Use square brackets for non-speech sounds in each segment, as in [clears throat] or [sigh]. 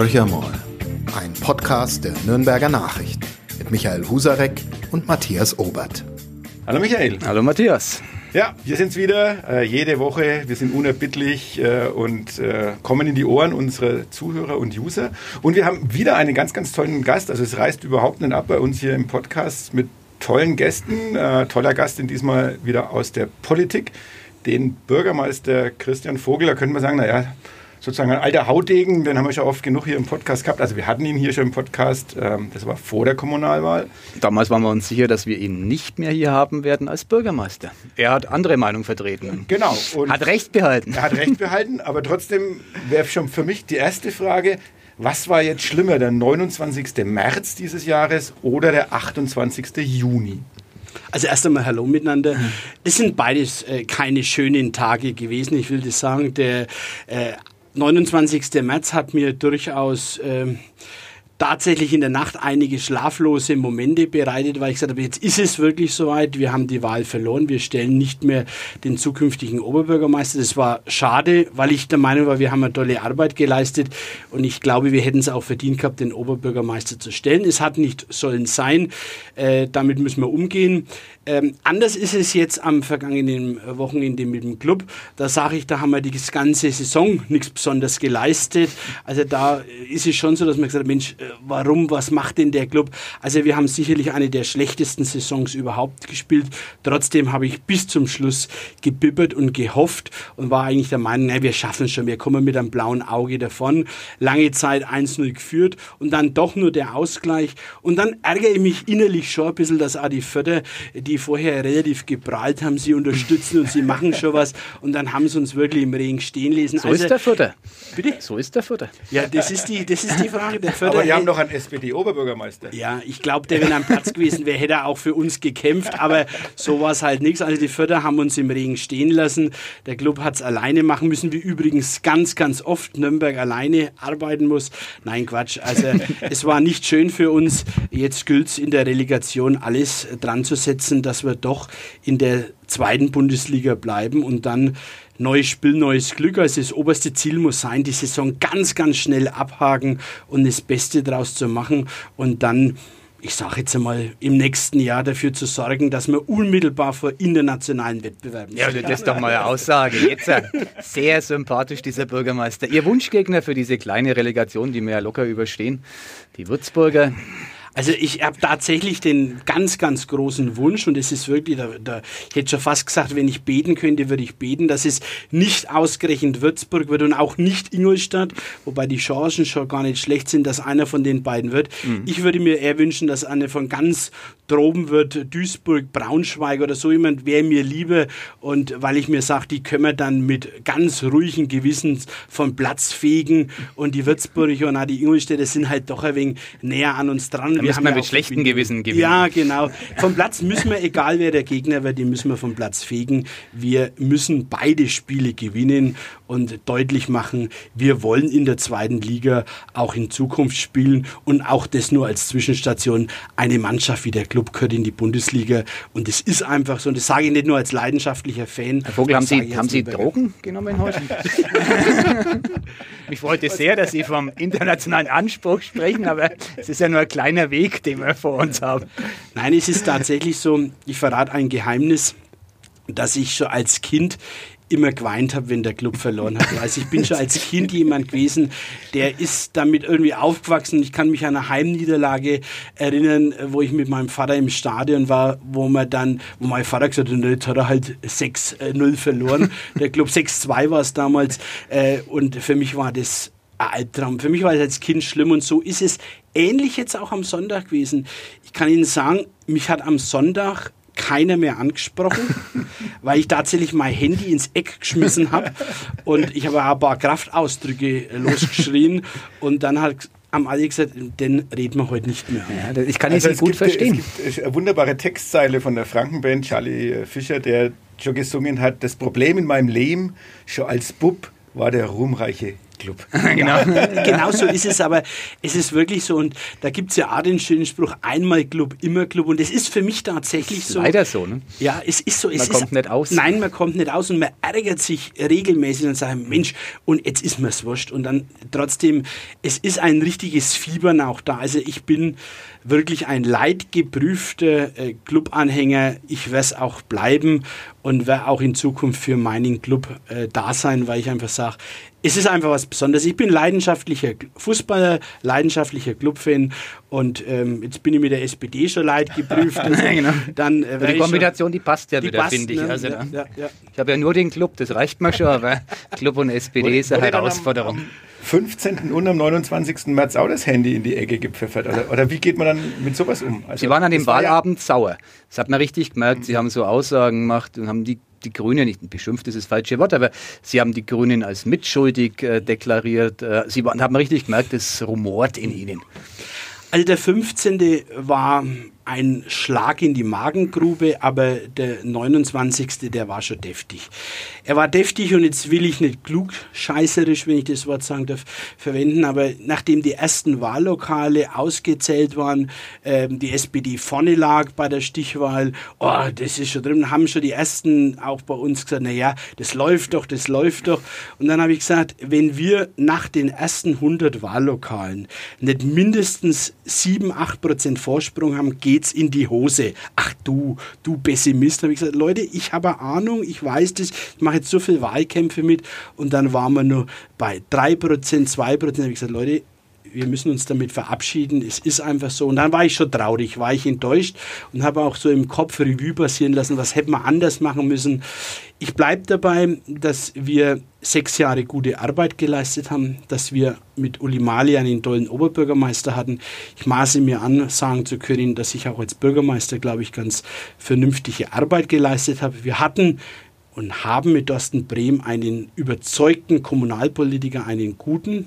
Horcher mal. Ein Podcast der Nürnberger Nachrichten mit Michael Husarek und Matthias Obert. Hallo Michael. Hallo Matthias. Ja, wir sind's wieder, äh, jede Woche. Wir sind unerbittlich äh, und äh, kommen in die Ohren unserer Zuhörer und User. Und wir haben wieder einen ganz, ganz tollen Gast. Also es reißt überhaupt nicht ab bei uns hier im Podcast mit tollen Gästen. Äh, toller Gast in diesmal wieder aus der Politik. Den Bürgermeister Christian Vogel, da könnte man sagen, naja, sozusagen ein alter Hautdegen, den haben wir schon oft genug hier im Podcast gehabt. Also wir hatten ihn hier schon im Podcast, ähm, das war vor der Kommunalwahl. Damals waren wir uns sicher, dass wir ihn nicht mehr hier haben werden als Bürgermeister. Er hat andere Meinung vertreten. Genau. Und hat Recht behalten. Er hat Recht [laughs] behalten, aber trotzdem wäre schon für mich die erste Frage, was war jetzt schlimmer, der 29. März dieses Jahres oder der 28. Juni? Also erst einmal Hallo miteinander. Das sind beides äh, keine schönen Tage gewesen. Ich will das sagen. Der äh, 29. März hat mir durchaus äh, tatsächlich in der Nacht einige schlaflose Momente bereitet, weil ich gesagt habe, jetzt ist es wirklich soweit, wir haben die Wahl verloren, wir stellen nicht mehr den zukünftigen Oberbürgermeister. Das war schade, weil ich der Meinung war, wir haben eine tolle Arbeit geleistet und ich glaube, wir hätten es auch verdient gehabt, den Oberbürgermeister zu stellen. Es hat nicht sollen sein, äh, damit müssen wir umgehen. Ähm, anders ist es jetzt am vergangenen Wochenende mit dem Club. Da sage ich, da haben wir die ganze Saison nichts besonders geleistet. Also da ist es schon so, dass man gesagt hat, Mensch, äh, warum, was macht denn der Club? Also wir haben sicherlich eine der schlechtesten Saisons überhaupt gespielt. Trotzdem habe ich bis zum Schluss gebibbert und gehofft und war eigentlich der Meinung, na, wir schaffen es schon, wir kommen mit einem blauen Auge davon. Lange Zeit 1-0 geführt und dann doch nur der Ausgleich. Und dann ärgere ich mich innerlich schon ein bisschen, dass Adi Förder, die vorher relativ geprahlt haben, sie unterstützen und sie machen schon was und dann haben sie uns wirklich im Regen stehen lassen. So also, ist der Förder. Bitte? So ist der Förder. Ja, das ist die, das ist die Frage. Der Förder Aber wir haben noch einen SPD-Oberbürgermeister. Ja, ich glaube, der, wenn er am Platz gewesen wäre, hätte er auch für uns gekämpft, aber so war es halt nichts. Also die Förder haben uns im Regen stehen lassen. Der Club hat es alleine machen müssen, wie übrigens ganz, ganz oft Nürnberg alleine arbeiten muss. Nein, Quatsch. Also es war nicht schön für uns. Jetzt gilt es in der Relegation alles dran zu setzen, dass wir doch in der zweiten Bundesliga bleiben und dann neues Spiel, neues Glück. Also das oberste Ziel muss sein, die Saison ganz, ganz schnell abhaken und das Beste daraus zu machen und dann ich sage jetzt einmal, im nächsten Jahr dafür zu sorgen, dass wir unmittelbar vor internationalen Wettbewerben Ja, das ist doch mal eine Aussage. Jetzt äh, sehr sympathisch, dieser Bürgermeister. Ihr Wunschgegner für diese kleine Relegation, die wir ja locker überstehen, die Würzburger. Also ich habe tatsächlich den ganz, ganz großen Wunsch und es ist wirklich, da, da, ich hätte schon fast gesagt, wenn ich beten könnte, würde ich beten, dass es nicht ausgerechnet Würzburg wird und auch nicht Ingolstadt, wobei die Chancen schon gar nicht schlecht sind, dass einer von den beiden wird. Mhm. Ich würde mir eher wünschen, dass einer von ganz droben wird, Duisburg, Braunschweig oder so jemand, wäre mir lieber und weil ich mir sage, die können wir dann mit ganz ruhigen Gewissens vom Platz fegen und die Würzburger und auch die Ingolstädter sind halt doch ein wenig näher an uns dran da müssen wir mit schlechten Gewissen gewinnen. Ja, genau. Vom Platz müssen wir, egal wer der Gegner wird, die müssen wir vom Platz fegen. Wir müssen beide Spiele gewinnen und deutlich machen, wir wollen in der zweiten Liga auch in Zukunft spielen und auch das nur als Zwischenstation. Eine Mannschaft wie der Club gehört in die Bundesliga und es ist einfach so und das sage ich nicht nur als leidenschaftlicher Fan. Herr Vogel, haben Sie, haben Sie Drogen genommen heute? [laughs] Mich freut es sehr, dass Sie vom internationalen Anspruch sprechen, aber es ist ja nur ein kleiner Weg, den wir vor uns haben. Nein, es ist tatsächlich so, ich verrate ein Geheimnis, dass ich schon als Kind immer geweint habe, wenn der Club verloren hat. Also ich bin schon als Kind jemand gewesen, der ist damit irgendwie aufgewachsen. Ich kann mich an eine Heimniederlage erinnern, wo ich mit meinem Vater im Stadion war, wo man dann, wo mein Vater gesagt hat, jetzt hat er halt 6-0 verloren. Der Club 6-2 war es damals. Äh, und für mich war das ein Albtraum. Für mich war es als Kind schlimm und so ist es ähnlich jetzt auch am Sonntag gewesen. Ich kann Ihnen sagen, mich hat am Sonntag keiner mehr angesprochen, [laughs] weil ich tatsächlich mein Handy ins Eck geschmissen habe und ich habe ein paar Kraftausdrücke losgeschrien und dann hat am alle gesagt, den reden wir heute nicht mehr. Ja, ich kann also es gut gibt, verstehen. Es gibt eine wunderbare Textzeile von der Frankenband Charlie Fischer, der schon gesungen hat, das Problem in meinem Leben, schon als Bub, war der ruhmreiche Club. [laughs] genau. [laughs] genau so ist es, aber es ist wirklich so und da gibt es ja auch den schönen Spruch, einmal Club, immer Club und es ist für mich tatsächlich so. Leider so, ne? Ja, es ist so. Es man ist, kommt nicht aus. Nein, man kommt nicht aus und man ärgert sich regelmäßig und sagt, Mensch, und jetzt ist mir's wurscht und dann trotzdem, es ist ein richtiges Fiebern auch da. Also ich bin wirklich ein leidgeprüfter äh, Clubanhänger. Ich werde es auch bleiben und werde auch in Zukunft für meinen Club äh, da sein, weil ich einfach sage, es ist einfach was Besonderes. Ich bin leidenschaftlicher Fußballer, leidenschaftlicher Clubfan und ähm, jetzt bin ich mit der SPD schon leidgeprüft. [laughs] Also genau. dann, äh, die Kombination, schon, die passt ja die wieder, finde ich. Ne? Also, ja, ja, ja. Ich habe ja nur den Club, das reicht mir schon, aber [laughs] Club und SPD ist eine Herausforderung. 15. und am 29. März auch das Handy in die Ecke gepfeffert. Oder, oder wie geht man dann mit sowas um? Also, Sie waren an dem Wahlabend ja sauer. Das hat man richtig gemerkt. Sie haben so Aussagen gemacht und haben die die Grünen, nicht beschimpft ist das falsche Wort, aber sie haben die Grünen als mitschuldig äh, deklariert. Äh, sie waren, haben richtig gemerkt, es rumort in ihnen. Also der 15. war ein Schlag in die Magengrube, aber der 29. der war schon deftig. Er war deftig und jetzt will ich nicht klugscheißerisch, wenn ich das Wort sagen darf, verwenden, aber nachdem die ersten Wahllokale ausgezählt waren, äh, die SPD vorne lag bei der Stichwahl, oh, das ist schon drin, haben schon die ersten auch bei uns gesagt, na ja, das läuft doch, das läuft doch. Und dann habe ich gesagt, wenn wir nach den ersten 100 Wahllokalen nicht mindestens 7, 8 Prozent Vorsprung haben, geht's in die Hose. Ach du, du Pessimist. Habe ich gesagt, Leute, ich habe Ahnung, ich weiß das, ich mache jetzt so viele Wahlkämpfe mit und dann waren wir nur bei 3%, 2%. Da habe ich gesagt, Leute, wir müssen uns damit verabschieden. Es ist einfach so. Und dann war ich schon traurig, war ich enttäuscht und habe auch so im Kopf Revue passieren lassen, was hätten wir anders machen müssen. Ich bleibe dabei, dass wir sechs Jahre gute Arbeit geleistet haben, dass wir mit Uli Mali einen tollen Oberbürgermeister hatten. Ich maße mir an, sagen zu können, dass ich auch als Bürgermeister, glaube ich, ganz vernünftige Arbeit geleistet habe. Wir hatten und haben mit Thorsten Brehm einen überzeugten Kommunalpolitiker, einen guten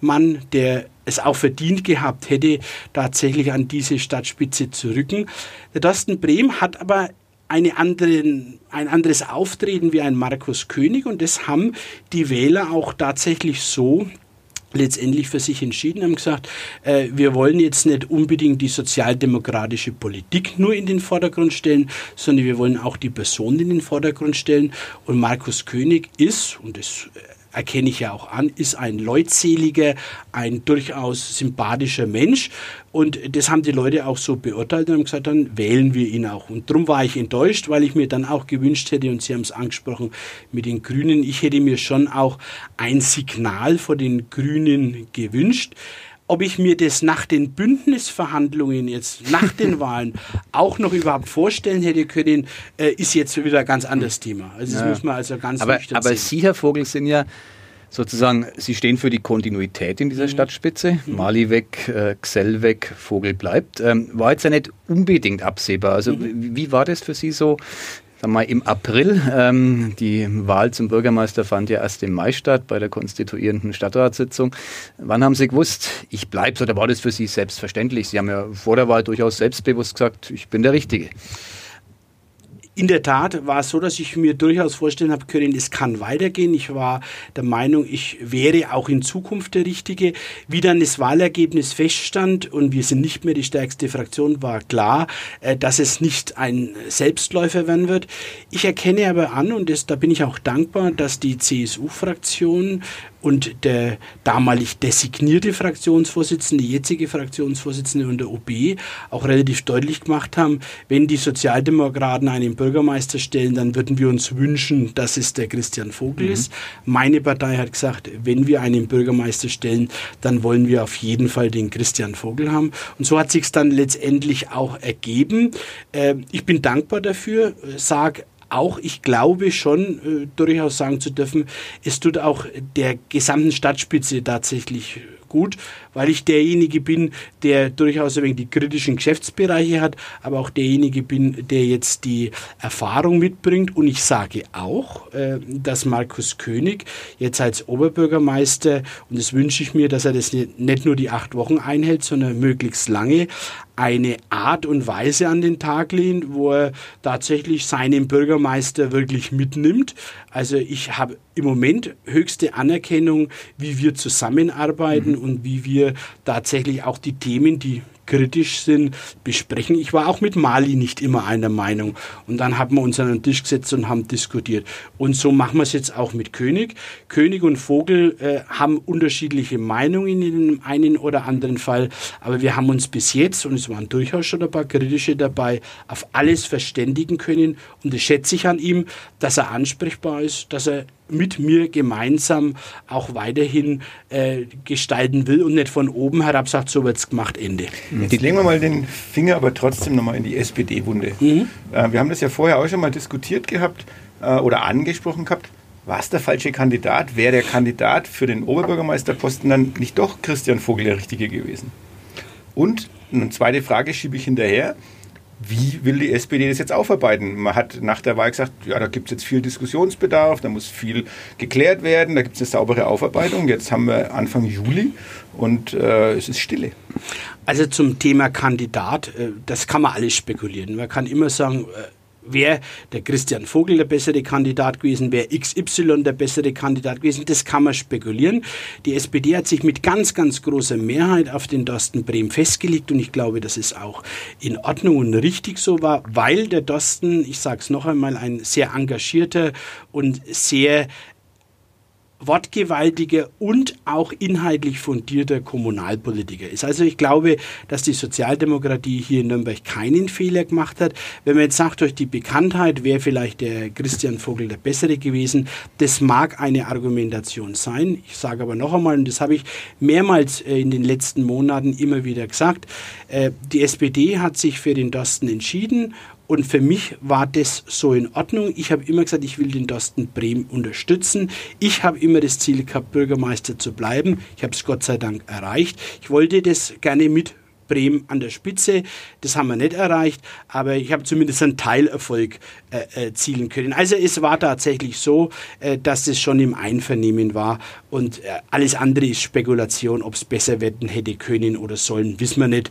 Mann, der es auch verdient gehabt hätte, tatsächlich an diese Stadtspitze zu rücken. Der Thorsten Brehm hat aber eine anderen, ein anderes Auftreten wie ein Markus König und das haben die Wähler auch tatsächlich so letztendlich für sich entschieden, haben gesagt, äh, wir wollen jetzt nicht unbedingt die sozialdemokratische Politik nur in den Vordergrund stellen, sondern wir wollen auch die Person in den Vordergrund stellen. Und Markus König ist, und das erkenne ich ja auch an, ist ein leutseliger, ein durchaus sympathischer Mensch. Und das haben die Leute auch so beurteilt und haben gesagt, dann wählen wir ihn auch. Und darum war ich enttäuscht, weil ich mir dann auch gewünscht hätte, und Sie haben es angesprochen mit den Grünen, ich hätte mir schon auch ein Signal vor den Grünen gewünscht. Ob ich mir das nach den Bündnisverhandlungen jetzt, nach den [laughs] Wahlen auch noch überhaupt vorstellen hätte können, äh, ist jetzt wieder ein ganz anderes Thema. Also das ja. muss man also ganz aber, aber sehen. Sie, Herr Vogel, sind ja sozusagen, Sie stehen für die Kontinuität in dieser mhm. Stadtspitze. Mhm. Mali weg, äh, Xell weg, Vogel bleibt. Ähm, war jetzt ja nicht unbedingt absehbar. Also mhm. wie war das für Sie so? Sag mal, im April, ähm, die Wahl zum Bürgermeister fand ja erst im Mai statt bei der konstituierenden Stadtratssitzung. Wann haben Sie gewusst, ich bleibe, oder war das für Sie selbstverständlich? Sie haben ja vor der Wahl durchaus selbstbewusst gesagt, ich bin der Richtige. In der Tat war es so, dass ich mir durchaus vorstellen habe können, es kann weitergehen. Ich war der Meinung, ich wäre auch in Zukunft der Richtige. Wie dann das Wahlergebnis feststand und wir sind nicht mehr die stärkste Fraktion, war klar, äh, dass es nicht ein Selbstläufer werden wird. Ich erkenne aber an, und das, da bin ich auch dankbar, dass die CSU-Fraktion und der damalig designierte Fraktionsvorsitzende, jetzige Fraktionsvorsitzende und der OB auch relativ deutlich gemacht haben, wenn die Sozialdemokraten einen Bürgermeister stellen, dann würden wir uns wünschen, dass es der Christian Vogel mhm. ist. Meine Partei hat gesagt, wenn wir einen Bürgermeister stellen, dann wollen wir auf jeden Fall den Christian Vogel haben. Und so hat sich dann letztendlich auch ergeben. Äh, ich bin dankbar dafür, sage auch, ich glaube schon, äh, durchaus sagen zu dürfen, es tut auch der gesamten Stadtspitze tatsächlich gut, weil ich derjenige bin, der durchaus ein wenig die kritischen Geschäftsbereiche hat, aber auch derjenige bin, der jetzt die Erfahrung mitbringt. Und ich sage auch, äh, dass Markus König jetzt als Oberbürgermeister, und das wünsche ich mir, dass er das nicht nur die acht Wochen einhält, sondern möglichst lange, eine Art und Weise an den Tag lehnt, wo er tatsächlich seinen Bürgermeister wirklich mitnimmt. Also ich habe im Moment höchste Anerkennung, wie wir zusammenarbeiten und wie wir tatsächlich auch die Themen, die kritisch sind, besprechen. Ich war auch mit Mali nicht immer einer Meinung. Und dann haben wir uns an den Tisch gesetzt und haben diskutiert. Und so machen wir es jetzt auch mit König. König und Vogel äh, haben unterschiedliche Meinungen in dem einen oder anderen Fall. Aber wir haben uns bis jetzt, und es waren durchaus schon ein paar kritische dabei, auf alles verständigen können. Und das schätze ich an ihm, dass er ansprechbar ist, dass er mit mir gemeinsam auch weiterhin äh, gestalten will und nicht von oben herab sagt, so wird es gemacht, Ende. Jetzt legen wir mal den Finger aber trotzdem nochmal in die SPD-Wunde. Mhm. Äh, wir haben das ja vorher auch schon mal diskutiert gehabt äh, oder angesprochen gehabt. War es der falsche Kandidat? Wäre der Kandidat für den Oberbürgermeisterposten dann nicht doch Christian Vogel der Richtige gewesen? Und eine zweite Frage schiebe ich hinterher. Wie will die SPD das jetzt aufarbeiten? Man hat nach der Wahl gesagt, ja, da gibt es jetzt viel Diskussionsbedarf, da muss viel geklärt werden, da gibt es eine saubere Aufarbeitung. Jetzt haben wir Anfang Juli und äh, es ist Stille. Also zum Thema Kandidat, äh, das kann man alles spekulieren. Man kann immer sagen, äh, wäre der Christian Vogel der bessere Kandidat gewesen, wäre XY der bessere Kandidat gewesen, das kann man spekulieren. Die SPD hat sich mit ganz, ganz großer Mehrheit auf den Dorsten Brehm festgelegt und ich glaube, dass es auch in Ordnung und richtig so war, weil der Dorsten, ich sage es noch einmal, ein sehr engagierter und sehr wortgewaltiger und auch inhaltlich fundierter Kommunalpolitiker ist. Also ich glaube, dass die Sozialdemokratie hier in Nürnberg keinen Fehler gemacht hat. Wenn man jetzt sagt, durch die Bekanntheit wäre vielleicht der Christian Vogel der bessere gewesen, das mag eine Argumentation sein. Ich sage aber noch einmal, und das habe ich mehrmals äh, in den letzten Monaten immer wieder gesagt, äh, die SPD hat sich für den Dorsten entschieden und für mich war das so in Ordnung. Ich habe immer gesagt, ich will den Dorsten Brehm unterstützen. Ich habe immer das Ziel gehabt, Bürgermeister zu bleiben. Ich habe es Gott sei Dank erreicht. Ich wollte das gerne mit Bremen an der Spitze. Das haben wir nicht erreicht, aber ich habe zumindest einen Teilerfolg äh, erzielen können. Also es war tatsächlich so, äh, dass es schon im Einvernehmen war und äh, alles andere ist Spekulation, ob es besser werden hätte können oder sollen, wissen wir nicht.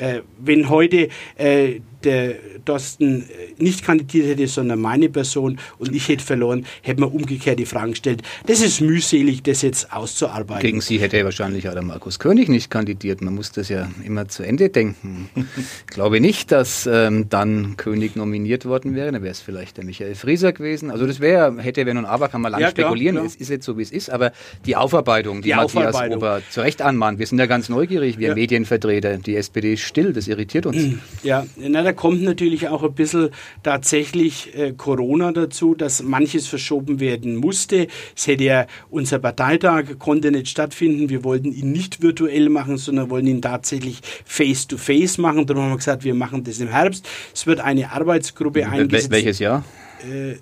Äh, wenn heute äh, der Dorsten äh, nicht kandidiert hätte, sondern meine Person und ich hätte verloren, hätte man umgekehrt die Fragen gestellt. Das ist mühselig, das jetzt auszuarbeiten. Gegen Sie hätte wahrscheinlich auch der Markus König nicht kandidiert. Man muss das ja immer zu Ende denken. Ich [laughs] glaube nicht, dass ähm, dann König nominiert worden wäre. Dann wäre es vielleicht der Michael Frieser gewesen. Also das wäre, hätte, wenn und aber, kann man lange ja, spekulieren. Klar. Es ist jetzt so, wie es ist. Aber die Aufarbeitung, die, die Matthias Aufarbeitung. Ober zu Recht anmahnt, wir sind ja ganz neugierig, wir ja. Medienvertreter. Die SPD still, das irritiert uns. Ja, na, da kommt natürlich auch ein bisschen tatsächlich äh, Corona dazu, dass manches verschoben werden musste. Es hätte ja unser Parteitag konnte nicht stattfinden. Wir wollten ihn nicht virtuell machen, sondern wollen ihn tatsächlich face to face machen. Darum haben wir gesagt, wir machen das im Herbst. Es wird eine Arbeitsgruppe eingesetzt. Welches Jahr? Äh,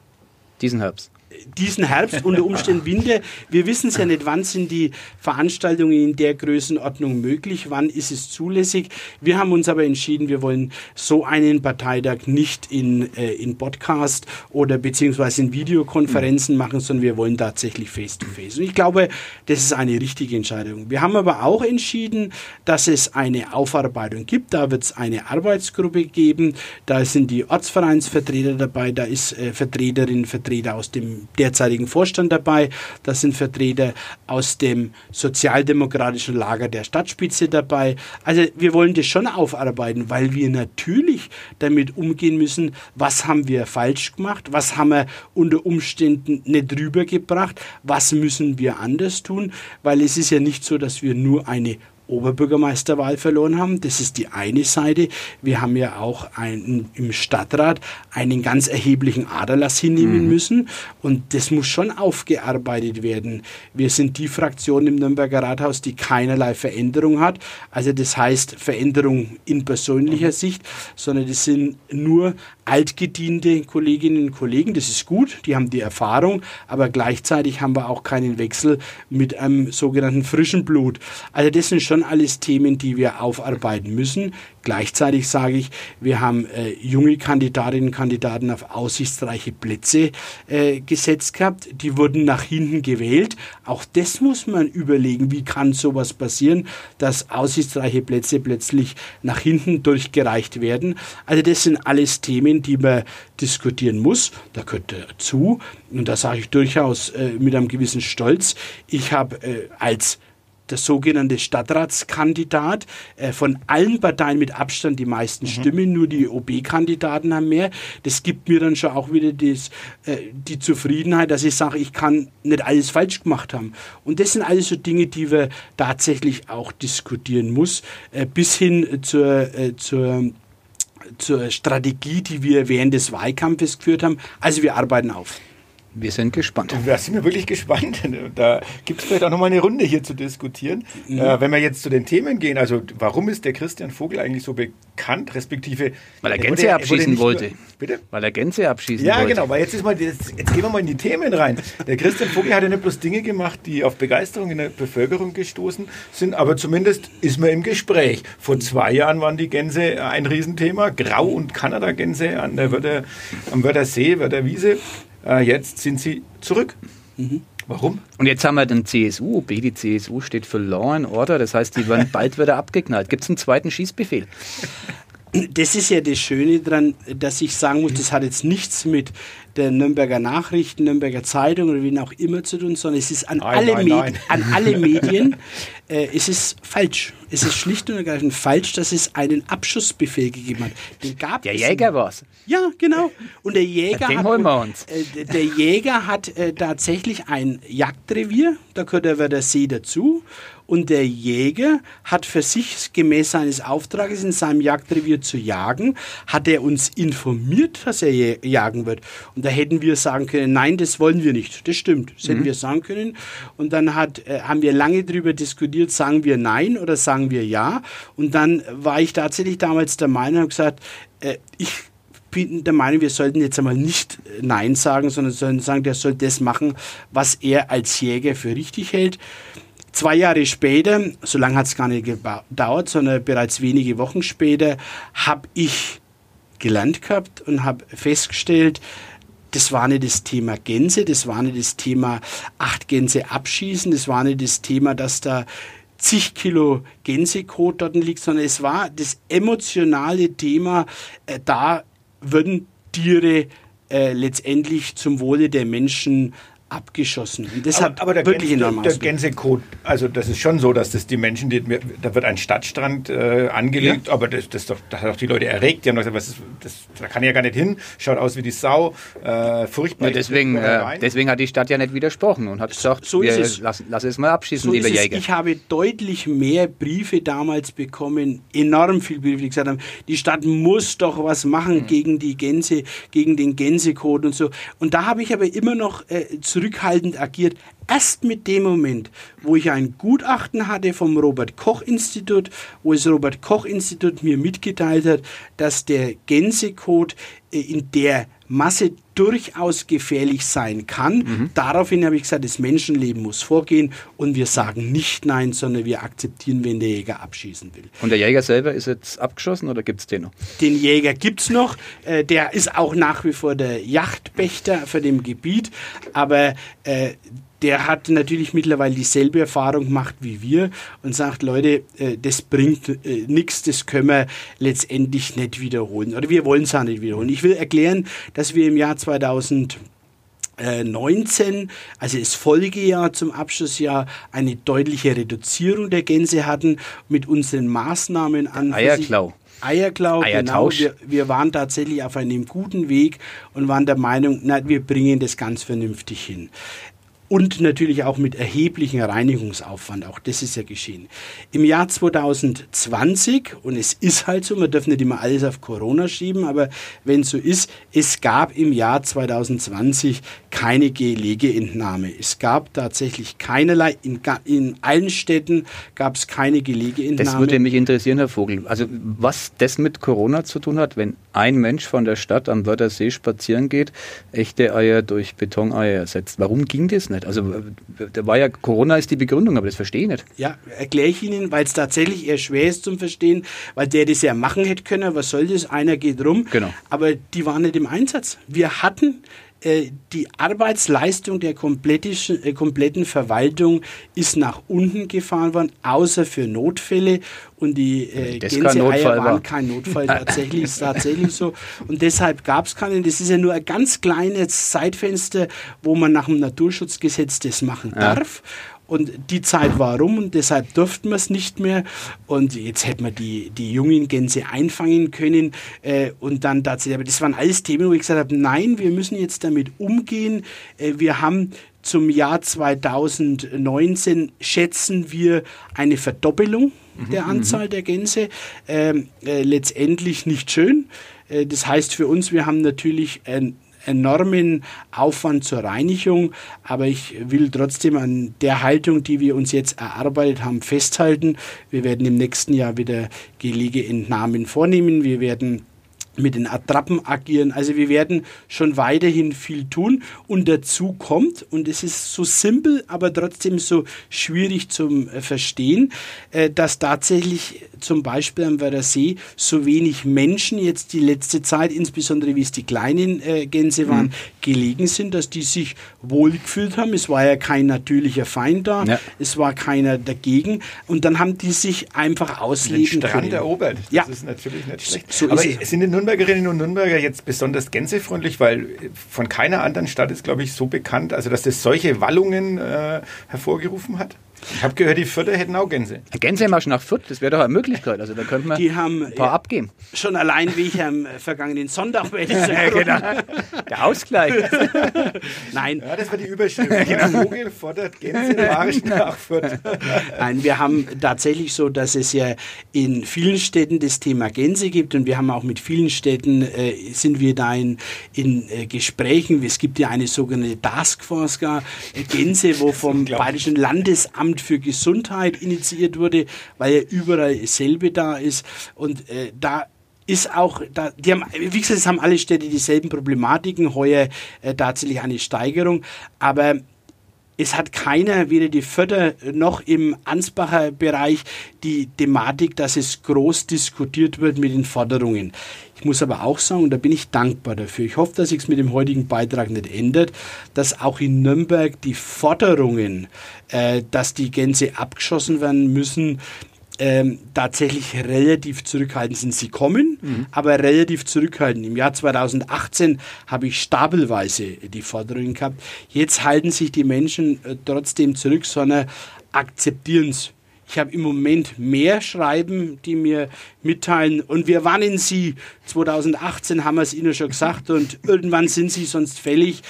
Diesen Herbst diesen Herbst, unter Umständen Winter. Wir wissen es ja nicht, wann sind die Veranstaltungen in der Größenordnung möglich, wann ist es zulässig. Wir haben uns aber entschieden, wir wollen so einen Parteitag nicht in, äh, in Podcast oder beziehungsweise in Videokonferenzen mhm. machen, sondern wir wollen tatsächlich face-to-face. -face. Und ich glaube, das ist eine richtige Entscheidung. Wir haben aber auch entschieden, dass es eine Aufarbeitung gibt. Da wird es eine Arbeitsgruppe geben. Da sind die Ortsvereinsvertreter dabei, da ist äh, Vertreterin, Vertreter aus dem derzeitigen Vorstand dabei. Da sind Vertreter aus dem sozialdemokratischen Lager der Stadtspitze dabei. Also wir wollen das schon aufarbeiten, weil wir natürlich damit umgehen müssen, was haben wir falsch gemacht, was haben wir unter Umständen nicht rübergebracht, was müssen wir anders tun, weil es ist ja nicht so, dass wir nur eine Oberbürgermeisterwahl verloren haben. Das ist die eine Seite. Wir haben ja auch einen, im Stadtrat einen ganz erheblichen Aderlass hinnehmen mhm. müssen und das muss schon aufgearbeitet werden. Wir sind die Fraktion im Nürnberger Rathaus, die keinerlei Veränderung hat. Also das heißt Veränderung in persönlicher mhm. Sicht, sondern das sind nur altgediente Kolleginnen und Kollegen. Das ist gut, die haben die Erfahrung, aber gleichzeitig haben wir auch keinen Wechsel mit einem sogenannten frischen Blut. Also das sind schon alles Themen, die wir aufarbeiten müssen. Gleichzeitig sage ich, wir haben äh, junge Kandidatinnen und Kandidaten auf aussichtsreiche Plätze äh, gesetzt gehabt. Die wurden nach hinten gewählt. Auch das muss man überlegen, wie kann sowas passieren, dass aussichtsreiche Plätze plötzlich nach hinten durchgereicht werden. Also das sind alles Themen, die man diskutieren muss. Da gehört dazu, und da sage ich durchaus äh, mit einem gewissen Stolz, ich habe äh, als der sogenannte Stadtratskandidat. Äh, von allen Parteien mit Abstand die meisten mhm. Stimmen, nur die OB-Kandidaten haben mehr. Das gibt mir dann schon auch wieder das, äh, die Zufriedenheit, dass ich sage, ich kann nicht alles falsch gemacht haben. Und das sind alles so Dinge, die wir tatsächlich auch diskutieren muss, äh, bis hin zur, äh, zur zur Strategie, die wir während des Wahlkampfes geführt haben. Also wir arbeiten auf. Wir sind gespannt. Da sind wir wirklich gespannt. [laughs] Da gibt es vielleicht auch nochmal eine Runde hier zu diskutieren. Mhm. Äh, wenn wir jetzt zu den Themen gehen, also warum ist der Christian Vogel eigentlich so bekannt, respektive... Weil er Gänse er abschießen er wollte. Nur, bitte? Weil er Gänse abschießen ja, wollte. Ja, genau. Weil jetzt, ist mal, jetzt, jetzt gehen wir mal in die Themen rein. Der Christian Vogel hat ja nicht bloß Dinge gemacht, die auf Begeisterung in der Bevölkerung gestoßen sind, aber zumindest ist man im Gespräch. Vor zwei Jahren waren die Gänse ein Riesenthema. Grau- und Kanada-Gänse an der Wörder, am Wörthersee, Wörtherwiese. Äh, jetzt sind sie zurück. Mhm. Warum? Und jetzt haben wir den CSU. OB, die CSU steht für Law and Order. Das heißt, die werden [laughs] bald wieder abgeknallt. Gibt es einen zweiten Schießbefehl? Das ist ja das Schöne daran, dass ich sagen muss, das hat jetzt nichts mit der Nürnberger Nachrichten, Nürnberger Zeitung oder wie auch immer zu tun, sondern es ist an, nein, alle, nein, Medi nein. an alle Medien, äh, es ist falsch. Es ist schlicht und ergreifend falsch, dass es einen Abschussbefehl gegeben hat. Den gab der Jäger war es. Ja, genau. Und der Jäger Den hat, holen wir uns. Äh, der Jäger hat äh, tatsächlich ein Jagdrevier, da gehört aber der See dazu. Und der Jäger hat für sich gemäß seines Auftrages in seinem Jagdrevier zu jagen, hat er uns informiert, dass er jagen wird. Und da hätten wir sagen können, nein, das wollen wir nicht. Das stimmt, das mhm. hätten wir sagen können. Und dann hat, äh, haben wir lange darüber diskutiert, sagen wir nein oder sagen wir ja. Und dann war ich tatsächlich damals der Meinung und gesagt, äh, ich bin der Meinung, wir sollten jetzt einmal nicht äh, Nein sagen, sondern sollen sagen, der soll das machen, was er als Jäger für richtig hält. Zwei Jahre später, so lange hat es gar nicht gedauert, sondern bereits wenige Wochen später, habe ich gelernt gehabt und habe festgestellt, das war nicht das Thema Gänse, das war nicht das Thema acht Gänse abschießen, das war nicht das Thema, dass da zig Kilo Gänsekot dort liegt, sondern es war das emotionale Thema, äh, da würden Tiere äh, letztendlich zum Wohle der Menschen abgeschossen. Und das aber, aber der wirklich Gänse, enorm Der Gänsekot, also das ist schon so, dass das die Menschen, die, da wird ein Stadtstrand äh, angelegt, ja. aber das, das, doch, das hat doch die Leute erregt. Die haben gesagt, was ist, das, da kann ich ja gar nicht hin, schaut aus wie die Sau, äh, furchtbar. Ja, deswegen, äh, deswegen hat die Stadt ja nicht widersprochen und hat gesagt, so wir es. Lass, lass, es mal abschießen, so lieber Jäger. Ich habe deutlich mehr Briefe damals bekommen, enorm viele Briefe, die gesagt haben, die Stadt muss doch was machen mhm. gegen die Gänse, gegen den Gänsekot und so. Und da habe ich aber immer noch äh, zu zurückhaltend agiert. Erst mit dem Moment, wo ich ein Gutachten hatte vom Robert Koch Institut, wo das Robert Koch Institut mir mitgeteilt hat, dass der Gänsekot äh, in der Masse durchaus gefährlich sein kann. Mhm. Daraufhin habe ich gesagt, das Menschenleben muss vorgehen und wir sagen nicht Nein, sondern wir akzeptieren, wenn der Jäger abschießen will. Und der Jäger selber ist jetzt abgeschossen oder gibt es den noch? Den Jäger gibt es noch. Äh, der ist auch nach wie vor der Yachtpächter für dem Gebiet, aber äh, der hat natürlich mittlerweile dieselbe Erfahrung gemacht wie wir und sagt, Leute, äh, das bringt äh, nichts, das können wir letztendlich nicht wiederholen. Oder wir wollen es auch nicht wiederholen. Ich will erklären, dass wir im Jahr 2019, also das Folgejahr zum Abschlussjahr, eine deutliche Reduzierung der Gänse hatten mit unseren Maßnahmen an. Eierklau. Eierklau, genau. Wir, wir, waren tatsächlich auf einem guten Weg und waren der Meinung, na, wir bringen das ganz vernünftig hin. Und natürlich auch mit erheblichem Reinigungsaufwand. Auch das ist ja geschehen. Im Jahr 2020, und es ist halt so, man darf nicht immer alles auf Corona schieben, aber wenn es so ist, es gab im Jahr 2020 keine Gelegeentnahme. Es gab tatsächlich keinerlei, in, in allen Städten gab es keine Gelegeentnahme. Das würde mich interessieren, Herr Vogel. Also was das mit Corona zu tun hat, wenn ein Mensch von der Stadt am Wörthersee spazieren geht, echte Eier durch Betoneier ersetzt. Warum ging das nicht? Also da war ja Corona ist die Begründung, aber das verstehe ich nicht. Ja, erkläre ich Ihnen, weil es tatsächlich eher schwer ist zum Verstehen, weil der das ja machen hätte können. Was soll das? Einer geht rum. Genau. Aber die waren nicht im Einsatz. Wir hatten die Arbeitsleistung der äh, kompletten Verwaltung ist nach unten gefahren worden, außer für Notfälle. Und die äh, Gänseeier waren war. kein Notfall, [laughs] tatsächlich ist tatsächlich so. Und deshalb gab es keinen. Das ist ja nur ein ganz kleines Zeitfenster, wo man nach dem Naturschutzgesetz das machen ja. darf. Und die Zeit war rum und deshalb durften wir es nicht mehr. Und jetzt hätten wir die, die jungen Gänse einfangen können. Äh, und dann tatsächlich, aber das waren alles Themen, wo ich gesagt habe, nein, wir müssen jetzt damit umgehen. Äh, wir haben zum Jahr 2019 schätzen wir eine Verdoppelung mhm, der mhm. Anzahl der Gänse. Ähm, äh, letztendlich nicht schön. Äh, das heißt für uns, wir haben natürlich ein enormen Aufwand zur Reinigung, aber ich will trotzdem an der Haltung, die wir uns jetzt erarbeitet haben, festhalten. Wir werden im nächsten Jahr wieder Gelegeentnahmen vornehmen. Wir werden mit den Attrappen agieren. Also wir werden schon weiterhin viel tun und dazu kommt, und es ist so simpel, aber trotzdem so schwierig zum äh, Verstehen, äh, dass tatsächlich zum Beispiel am Werder See so wenig Menschen jetzt die letzte Zeit, insbesondere wie es die kleinen äh, Gänse waren, mhm. gelegen sind, dass die sich wohlgefühlt haben. Es war ja kein natürlicher Feind da, ja. es war keiner dagegen und dann haben die sich einfach ausleben Den Strand können. erobert. Das ja. ist natürlich nicht schlecht. So Aber sind in Nürnbergerinnen und Nürnberger jetzt besonders gänsefreundlich, weil von keiner anderen Stadt ist, glaube ich, so bekannt, also dass das solche Wallungen äh, hervorgerufen hat? Ich habe gehört, die Fürther hätten auch Gänse. Gänsemarsch nach Fürth, das wäre doch eine Möglichkeit. Also da könnte man die haben, ein paar ja, abgeben. Schon allein wie ich am vergangenen Sonntag werde [laughs] ich ja, genau. [laughs] Der Ausgleich. [laughs] Nein. Ja, das war die Überschrift. genau. Vogel fordert Gänsemarsch nach Fürth. Nein, wir haben tatsächlich so, dass es ja in vielen Städten das Thema Gänse gibt und wir haben auch mit vielen Städten äh, sind wir da in, in äh, Gesprächen. Es gibt ja eine sogenannte Taskforce gar, äh, Gänse, wo vom Bayerischen Landesamt Amt für Gesundheit initiiert wurde, weil ja überall dasselbe da ist. Und äh, da ist auch, da, die haben, wie gesagt, es haben alle Städte dieselben Problematiken, heuer äh, tatsächlich eine Steigerung, aber es hat keiner, weder die Förder noch im Ansbacher Bereich, die Thematik, dass es groß diskutiert wird mit den Forderungen. Ich muss aber auch sagen, und da bin ich dankbar dafür, ich hoffe, dass sich es mit dem heutigen Beitrag nicht ändert, dass auch in Nürnberg die Forderungen, äh, dass die Gänse abgeschossen werden müssen, ähm, tatsächlich relativ zurückhaltend sind. Sie kommen, mhm. aber relativ zurückhaltend. Im Jahr 2018 habe ich stapelweise die Forderungen gehabt. Jetzt halten sich die Menschen äh, trotzdem zurück, sondern akzeptieren es. Ich habe im Moment mehr Schreiben, die mir mitteilen, und wir warnen Sie. 2018 haben wir es Ihnen schon gesagt, und irgendwann sind Sie sonst fällig.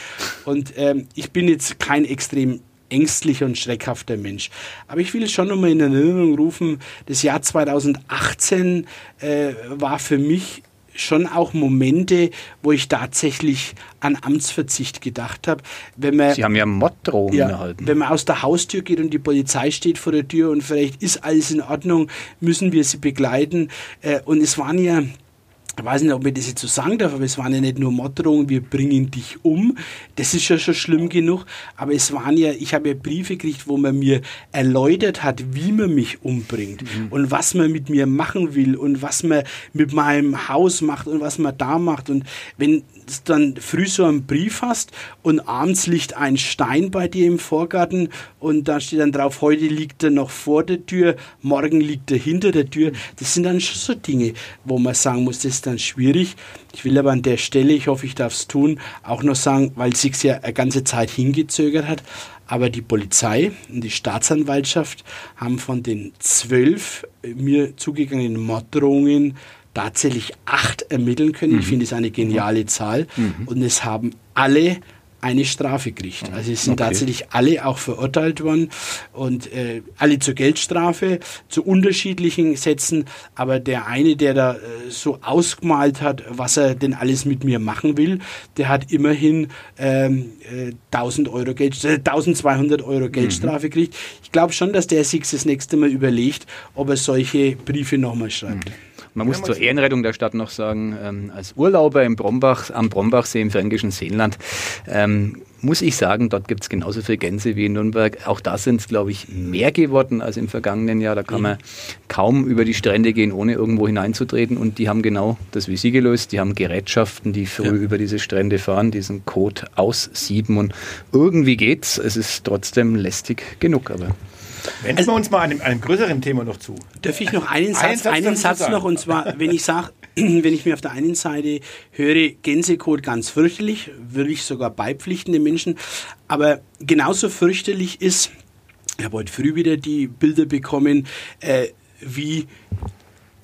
Und ähm, ich bin jetzt kein extrem ängstlicher und schreckhafter Mensch. Aber ich will schon nochmal in Erinnerung rufen, das Jahr 2018 äh, war für mich schon auch Momente, wo ich tatsächlich an Amtsverzicht gedacht habe. Wenn man, Sie haben ja Morddrohungen ja, erhalten. Wenn man aus der Haustür geht und die Polizei steht vor der Tür und vielleicht ist alles in Ordnung, müssen wir sie begleiten. Äh, und es waren ja ich weiß nicht, ob ich das jetzt so sagen darf, aber es waren ja nicht nur Morddrohungen, wir bringen dich um. Das ist ja schon schlimm genug. Aber es waren ja, ich habe ja Briefe gekriegt, wo man mir erläutert hat, wie man mich umbringt mhm. und was man mit mir machen will und was man mit meinem Haus macht und was man da macht. Und wenn dann früh so einen Brief hast und abends liegt ein Stein bei dir im Vorgarten und da steht dann drauf, heute liegt er noch vor der Tür, morgen liegt er hinter der Tür. Das sind dann schon so Dinge, wo man sagen muss, das dann schwierig. Ich will aber an der Stelle, ich hoffe, ich darf es tun, auch noch sagen, weil es sich ja eine ganze Zeit hingezögert hat, aber die Polizei und die Staatsanwaltschaft haben von den zwölf mir zugegangenen Morddrohungen tatsächlich acht ermitteln können. Mhm. Ich finde es eine geniale Zahl. Mhm. Und es haben alle eine Strafe kriegt. Also es sind okay. tatsächlich alle auch verurteilt worden und äh, alle zur Geldstrafe, zu unterschiedlichen Sätzen. Aber der eine, der da äh, so ausgemalt hat, was er denn alles mit mir machen will, der hat immerhin ähm, äh, 1000 Euro Geld, äh, 1200 Euro Geldstrafe mhm. kriegt. Ich glaube schon, dass der sich das nächste Mal überlegt, ob er solche Briefe nochmal schreibt. Mhm. Man muss zur Ehrenrettung der Stadt noch sagen, ähm, als Urlauber im Brombach, am Brombachsee im fränkischen Seenland, ähm, muss ich sagen, dort gibt es genauso viele Gänse wie in Nürnberg. Auch da sind es, glaube ich, mehr geworden als im vergangenen Jahr. Da kann man kaum über die Strände gehen, ohne irgendwo hineinzutreten. Und die haben genau das wie Sie gelöst. Die haben Gerätschaften, die früh ja. über diese Strände fahren, diesen Code aussieben. Und irgendwie geht's. Es ist trotzdem lästig genug, aber. Wenden also, wir uns mal einem, einem größeren Thema noch zu. Darf ich noch einen Satz, einen Satz, einen Satz noch? Und zwar, wenn ich sage, [clears throat] wenn ich mir auf der einen Seite höre, Gänsekot ganz fürchterlich, würde ich sogar beipflichten den Menschen. Aber genauso fürchterlich ist, ich habe heute früh wieder die Bilder bekommen, äh, wie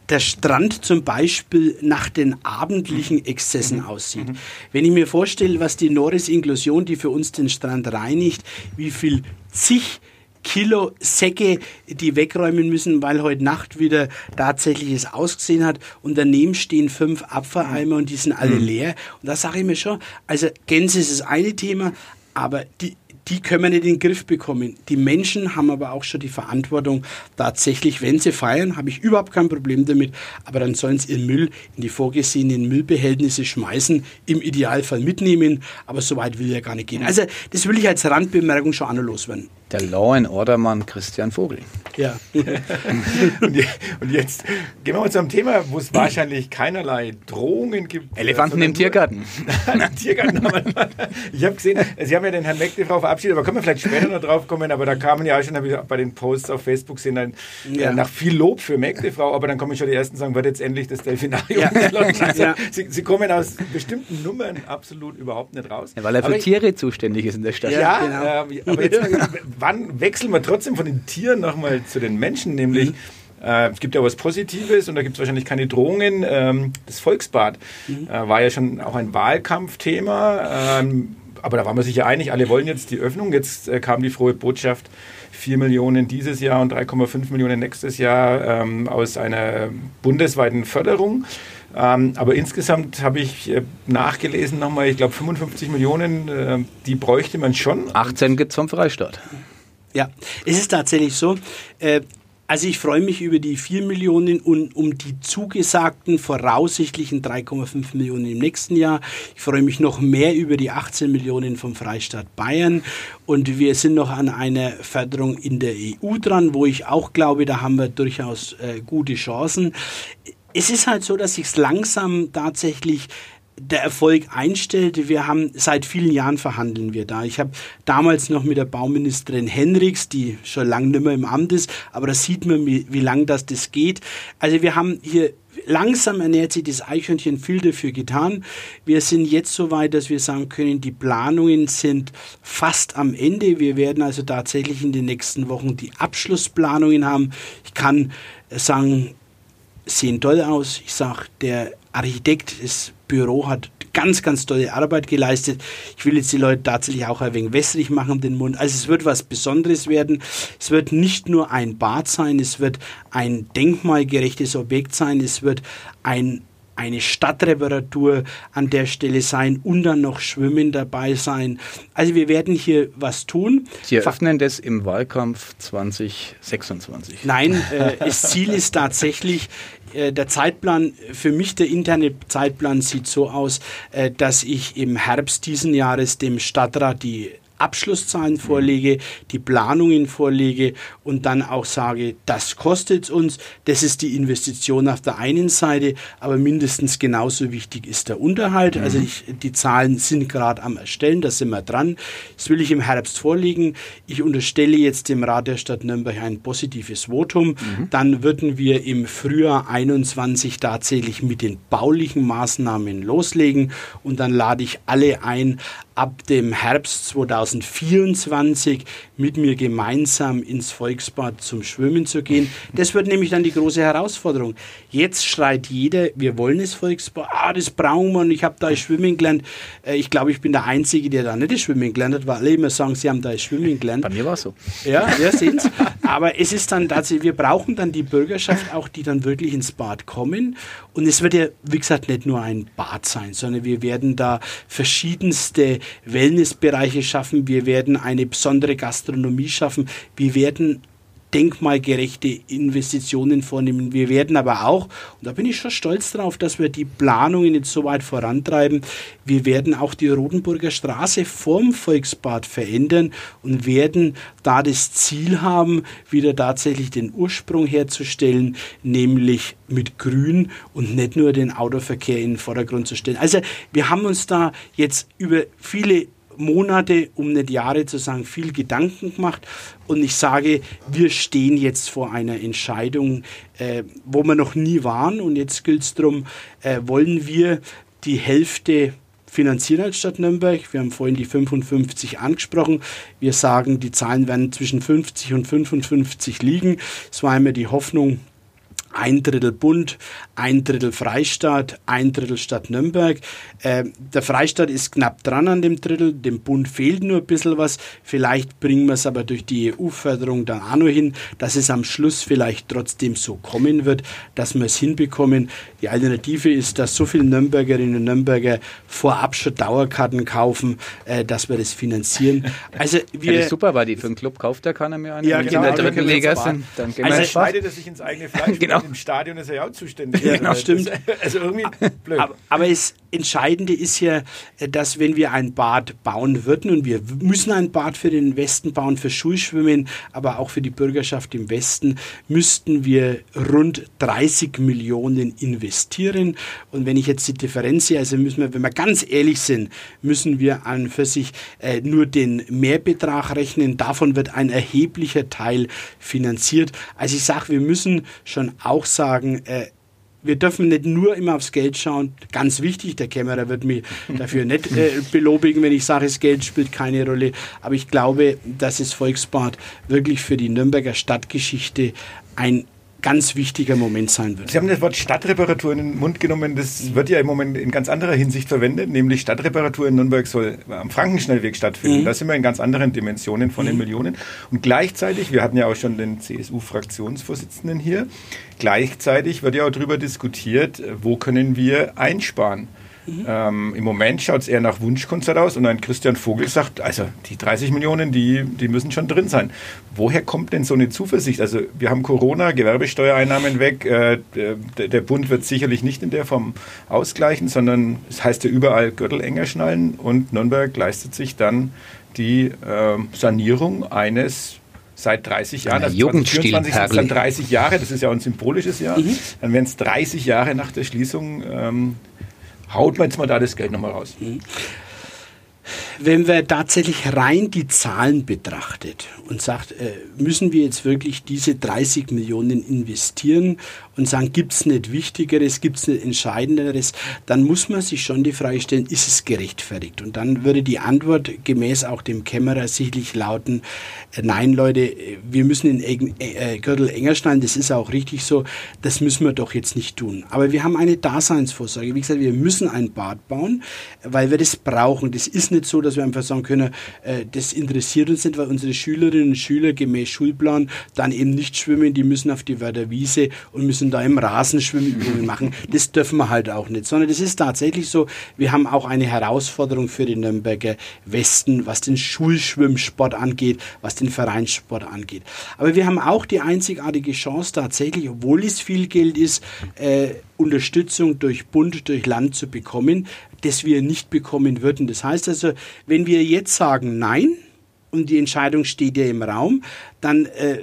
der Strand zum Beispiel nach den abendlichen Exzessen mhm. aussieht. Mhm. Wenn ich mir vorstelle, was die Norris Inklusion, die für uns den Strand reinigt, wie viel zig Kilo Säcke, die wegräumen müssen, weil heute Nacht wieder tatsächlich es ausgesehen hat. Und daneben stehen fünf Abfalleimer und die sind alle mhm. leer. Und da sage ich mir schon, also Gänse ist das eine Thema, aber die, die können wir nicht in den Griff bekommen. Die Menschen haben aber auch schon die Verantwortung, tatsächlich, wenn sie feiern, habe ich überhaupt kein Problem damit, aber dann sollen sie ihren Müll in die vorgesehenen Müllbehältnisse schmeißen, im Idealfall mitnehmen, aber so weit will ja gar nicht gehen. Also das will ich als Randbemerkung schon an loswerden der Law and Order Mann Christian Vogel. Ja. [laughs] und, jetzt gehen wir mal zu einem Thema, wo es wahrscheinlich keinerlei Drohungen gibt. Elefanten [laughs] im Tiergarten. Nein, Tiergarten Ich habe gesehen, Sie haben ja den Herrn Meckdefrau verabschiedet, aber können wir vielleicht später noch drauf kommen, aber da kamen ja auch schon, habe ich bei den Posts auf Facebook gesehen, dann, ja. nach viel Lob für Meckdefrau, aber dann kommen schon die ersten sagen, wird jetzt endlich das Delfinarium ja. [laughs] Also, ja. Sie, Sie, kommen aus bestimmten Nummern absolut überhaupt nicht raus. Ja, weil er für aber Tiere ich, zuständig ist in der Stadt. Ja, genau. äh, aber jetzt wann wechseln wir trotzdem von den Tieren nochmal zu den Menschen? Nämlich, mhm. äh, es gibt ja was Positives und da gibt es wahrscheinlich keine Drohungen. Ähm, das Volksbad mhm. äh, war ja schon auch ein Wahlkampfthema. Ähm, aber da waren wir sich ja einig, alle wollen jetzt die Öffnung. Jetzt äh, kam die frohe Botschaft, 4 Millionen dieses Jahr und 3,5 Millionen nächstes Jahr ähm, aus einer bundesweiten Förderung. Ähm, aber insgesamt habe ich äh, nachgelesen nochmal, ich glaube 55 Millionen, äh, die bräuchte man schon. 18 gibt es vom Freistaat. Ja, es ist tatsächlich so. Äh, also ich freue mich über die 4 Millionen und um die zugesagten voraussichtlichen 3,5 Millionen im nächsten Jahr. Ich freue mich noch mehr über die 18 Millionen vom Freistaat Bayern. Und wir sind noch an einer Förderung in der EU dran, wo ich auch glaube, da haben wir durchaus äh, gute Chancen. Es ist halt so, dass sich langsam tatsächlich der Erfolg einstellte. Wir haben seit vielen Jahren verhandeln wir da. Ich habe damals noch mit der Bauministerin Henriks, die schon lange nicht mehr im Amt ist, aber da sieht man, wie, wie lang das, das geht. Also wir haben hier langsam ernährt sich das Eichhörnchen viel dafür getan. Wir sind jetzt so weit, dass wir sagen können, die Planungen sind fast am Ende. Wir werden also tatsächlich in den nächsten Wochen die Abschlussplanungen haben. Ich kann sagen, sehen toll aus. Ich sage, der Architekt, das Büro hat ganz, ganz tolle Arbeit geleistet. Ich will jetzt die Leute tatsächlich auch ein wenig wässrig machen, den Mund. Also es wird was Besonderes werden. Es wird nicht nur ein Bad sein, es wird ein denkmalgerechtes Objekt sein, es wird ein eine Stadtreparatur an der Stelle sein und dann noch Schwimmen dabei sein. Also wir werden hier was tun. Sie eröffnen das im Wahlkampf 2026. Nein, äh, das Ziel ist tatsächlich, äh, der Zeitplan, für mich der interne Zeitplan sieht so aus, äh, dass ich im Herbst diesen Jahres dem Stadtrat die Abschlusszahlen vorlege, die Planungen vorlege und dann auch sage, das kostet uns, das ist die Investition auf der einen Seite, aber mindestens genauso wichtig ist der Unterhalt. Also mhm. ich, die Zahlen sind gerade am Erstellen, da sind wir dran. Das will ich im Herbst vorlegen. Ich unterstelle jetzt dem Rat der Stadt Nürnberg ein positives Votum. Mhm. Dann würden wir im Frühjahr 21 tatsächlich mit den baulichen Maßnahmen loslegen und dann lade ich alle ein, ab dem Herbst 2024 mit mir gemeinsam ins Volksbad zum Schwimmen zu gehen. Das wird nämlich dann die große Herausforderung. Jetzt schreit jeder, wir wollen das Volksbad, ah, das brauchen wir und ich habe da Schwimmen gelernt. Äh, ich glaube, ich bin der Einzige, der da nicht das Schwimmen gelernt hat, weil alle immer sagen, sie haben da Schwimmen gelernt. Bei mir war es so. Ja, wir sehen es. Aber es ist dann tatsächlich, wir brauchen dann die Bürgerschaft auch, die dann wirklich ins Bad kommen. Und es wird ja, wie gesagt, nicht nur ein Bad sein, sondern wir werden da verschiedenste Wellnessbereiche schaffen. Wir werden eine besondere Gastronomie schaffen. Wir werden denkmalgerechte Investitionen vornehmen. Wir werden aber auch, und da bin ich schon stolz drauf, dass wir die Planungen jetzt so weit vorantreiben, wir werden auch die Rodenburger Straße vorm Volksbad verändern und werden da das Ziel haben, wieder tatsächlich den Ursprung herzustellen, nämlich mit Grün und nicht nur den Autoverkehr in den Vordergrund zu stellen. Also wir haben uns da jetzt über viele Monate, um nicht Jahre zu sagen, viel Gedanken gemacht. Und ich sage, wir stehen jetzt vor einer Entscheidung, äh, wo wir noch nie waren. Und jetzt gilt es darum, äh, wollen wir die Hälfte finanzieren als Stadt Nürnberg. Wir haben vorhin die 55 angesprochen. Wir sagen, die Zahlen werden zwischen 50 und 55 liegen. Es war immer die Hoffnung, ein Drittel Bund, ein Drittel Freistaat, ein Drittel Stadt Nürnberg. Äh, der Freistaat ist knapp dran an dem Drittel, dem Bund fehlt nur ein bisschen was. Vielleicht bringen wir es aber durch die EU-Förderung dann auch noch hin, dass es am Schluss vielleicht trotzdem so kommen wird, dass wir es hinbekommen. Die Alternative ist, dass so viele Nürnbergerinnen und Nürnberger vorab schon Dauerkarten kaufen, äh, dass wir das finanzieren. [laughs] Also wir ja, das ist super, weil die für einen Club kauft der keiner mehr eine. Ja, genau, in der dritten Liga sind. Dann gehen also wir schneidet er sich ins eigene Fleisch. [laughs] genau im Stadion ist er ja auch zuständig. Ja, genau, stimmt. also irgendwie blöd. Aber, aber das Entscheidende ist ja, dass wenn wir ein Bad bauen würden und wir müssen ein Bad für den Westen bauen, für Schulschwimmen, aber auch für die Bürgerschaft im Westen, müssten wir rund 30 Millionen investieren. Und wenn ich jetzt die Differenz sehe, also müssen wir, wenn wir ganz ehrlich sind, müssen wir an für sich äh, nur den Mehrbetrag rechnen. Davon wird ein erheblicher Teil finanziert. Also ich sage, wir müssen schon auch sagen, äh, wir dürfen nicht nur immer aufs Geld schauen. Ganz wichtig, der Kämmerer wird mich dafür nicht äh, belobigen, wenn ich sage, das Geld spielt keine Rolle. Aber ich glaube, dass das Volksbad wirklich für die Nürnberger Stadtgeschichte ein ganz wichtiger Moment sein wird. Sie haben das Wort Stadtreparatur in den Mund genommen. Das wird ja im Moment in ganz anderer Hinsicht verwendet, nämlich Stadtreparatur in Nürnberg soll am Frankenschnellweg stattfinden. Mhm. Da sind wir in ganz anderen Dimensionen von mhm. den Millionen. Und gleichzeitig, wir hatten ja auch schon den CSU-Fraktionsvorsitzenden hier, gleichzeitig wird ja auch darüber diskutiert, wo können wir einsparen. Mhm. Ähm, Im Moment schaut es eher nach Wunschkonzert aus und ein Christian Vogel sagt, also die 30 Millionen, die, die müssen schon drin sein. Woher kommt denn so eine Zuversicht? Also wir haben Corona, Gewerbesteuereinnahmen weg, äh, der, der, Bund wird sicherlich nicht in der Form ausgleichen, sondern es heißt ja überall Gürtel enger schnallen und Nürnberg leistet sich dann die äh, Sanierung eines seit 30 Jahren, also 2024 sind es dann 30 Jahre, das ist ja ein symbolisches Jahr, mhm. dann werden es 30 Jahre nach der Schließung ähm, haut man jetzt mal da das Geld nochmal raus. Mhm. Wenn wir tatsächlich rein die Zahlen betrachtet und sagt, äh, müssen wir jetzt wirklich diese 30 Millionen investieren und sagen, gibt es nicht Wichtigeres, gibt es nicht Entscheidenderes, dann muss man sich schon die Frage stellen, ist es gerechtfertigt? Und dann würde die Antwort gemäß auch dem Kämmerer sicherlich lauten, äh, nein Leute, wir müssen den äh, Gürtel enger schneiden, das ist auch richtig so, das müssen wir doch jetzt nicht tun. Aber wir haben eine Daseinsvorsorge. Wie gesagt, wir müssen ein Bad bauen, weil wir das brauchen. Das ist nicht so, dass wir einfach sagen können, äh, das interessiert uns nicht, weil unsere Schülerinnen und Schüler gemäß Schulplan dann eben nicht schwimmen, die müssen auf die Wörterwiese und müssen da im Rasenschwimmübungen machen. Das dürfen wir halt auch nicht, sondern das ist tatsächlich so, wir haben auch eine Herausforderung für den Nürnberger Westen, was den Schulschwimmsport angeht, was den Vereinssport angeht. Aber wir haben auch die einzigartige Chance tatsächlich, obwohl es viel Geld ist, äh, Unterstützung durch Bund, durch Land zu bekommen, das wir nicht bekommen würden. Das heißt also, wenn wir jetzt sagen Nein, und die Entscheidung steht ja im Raum, dann äh,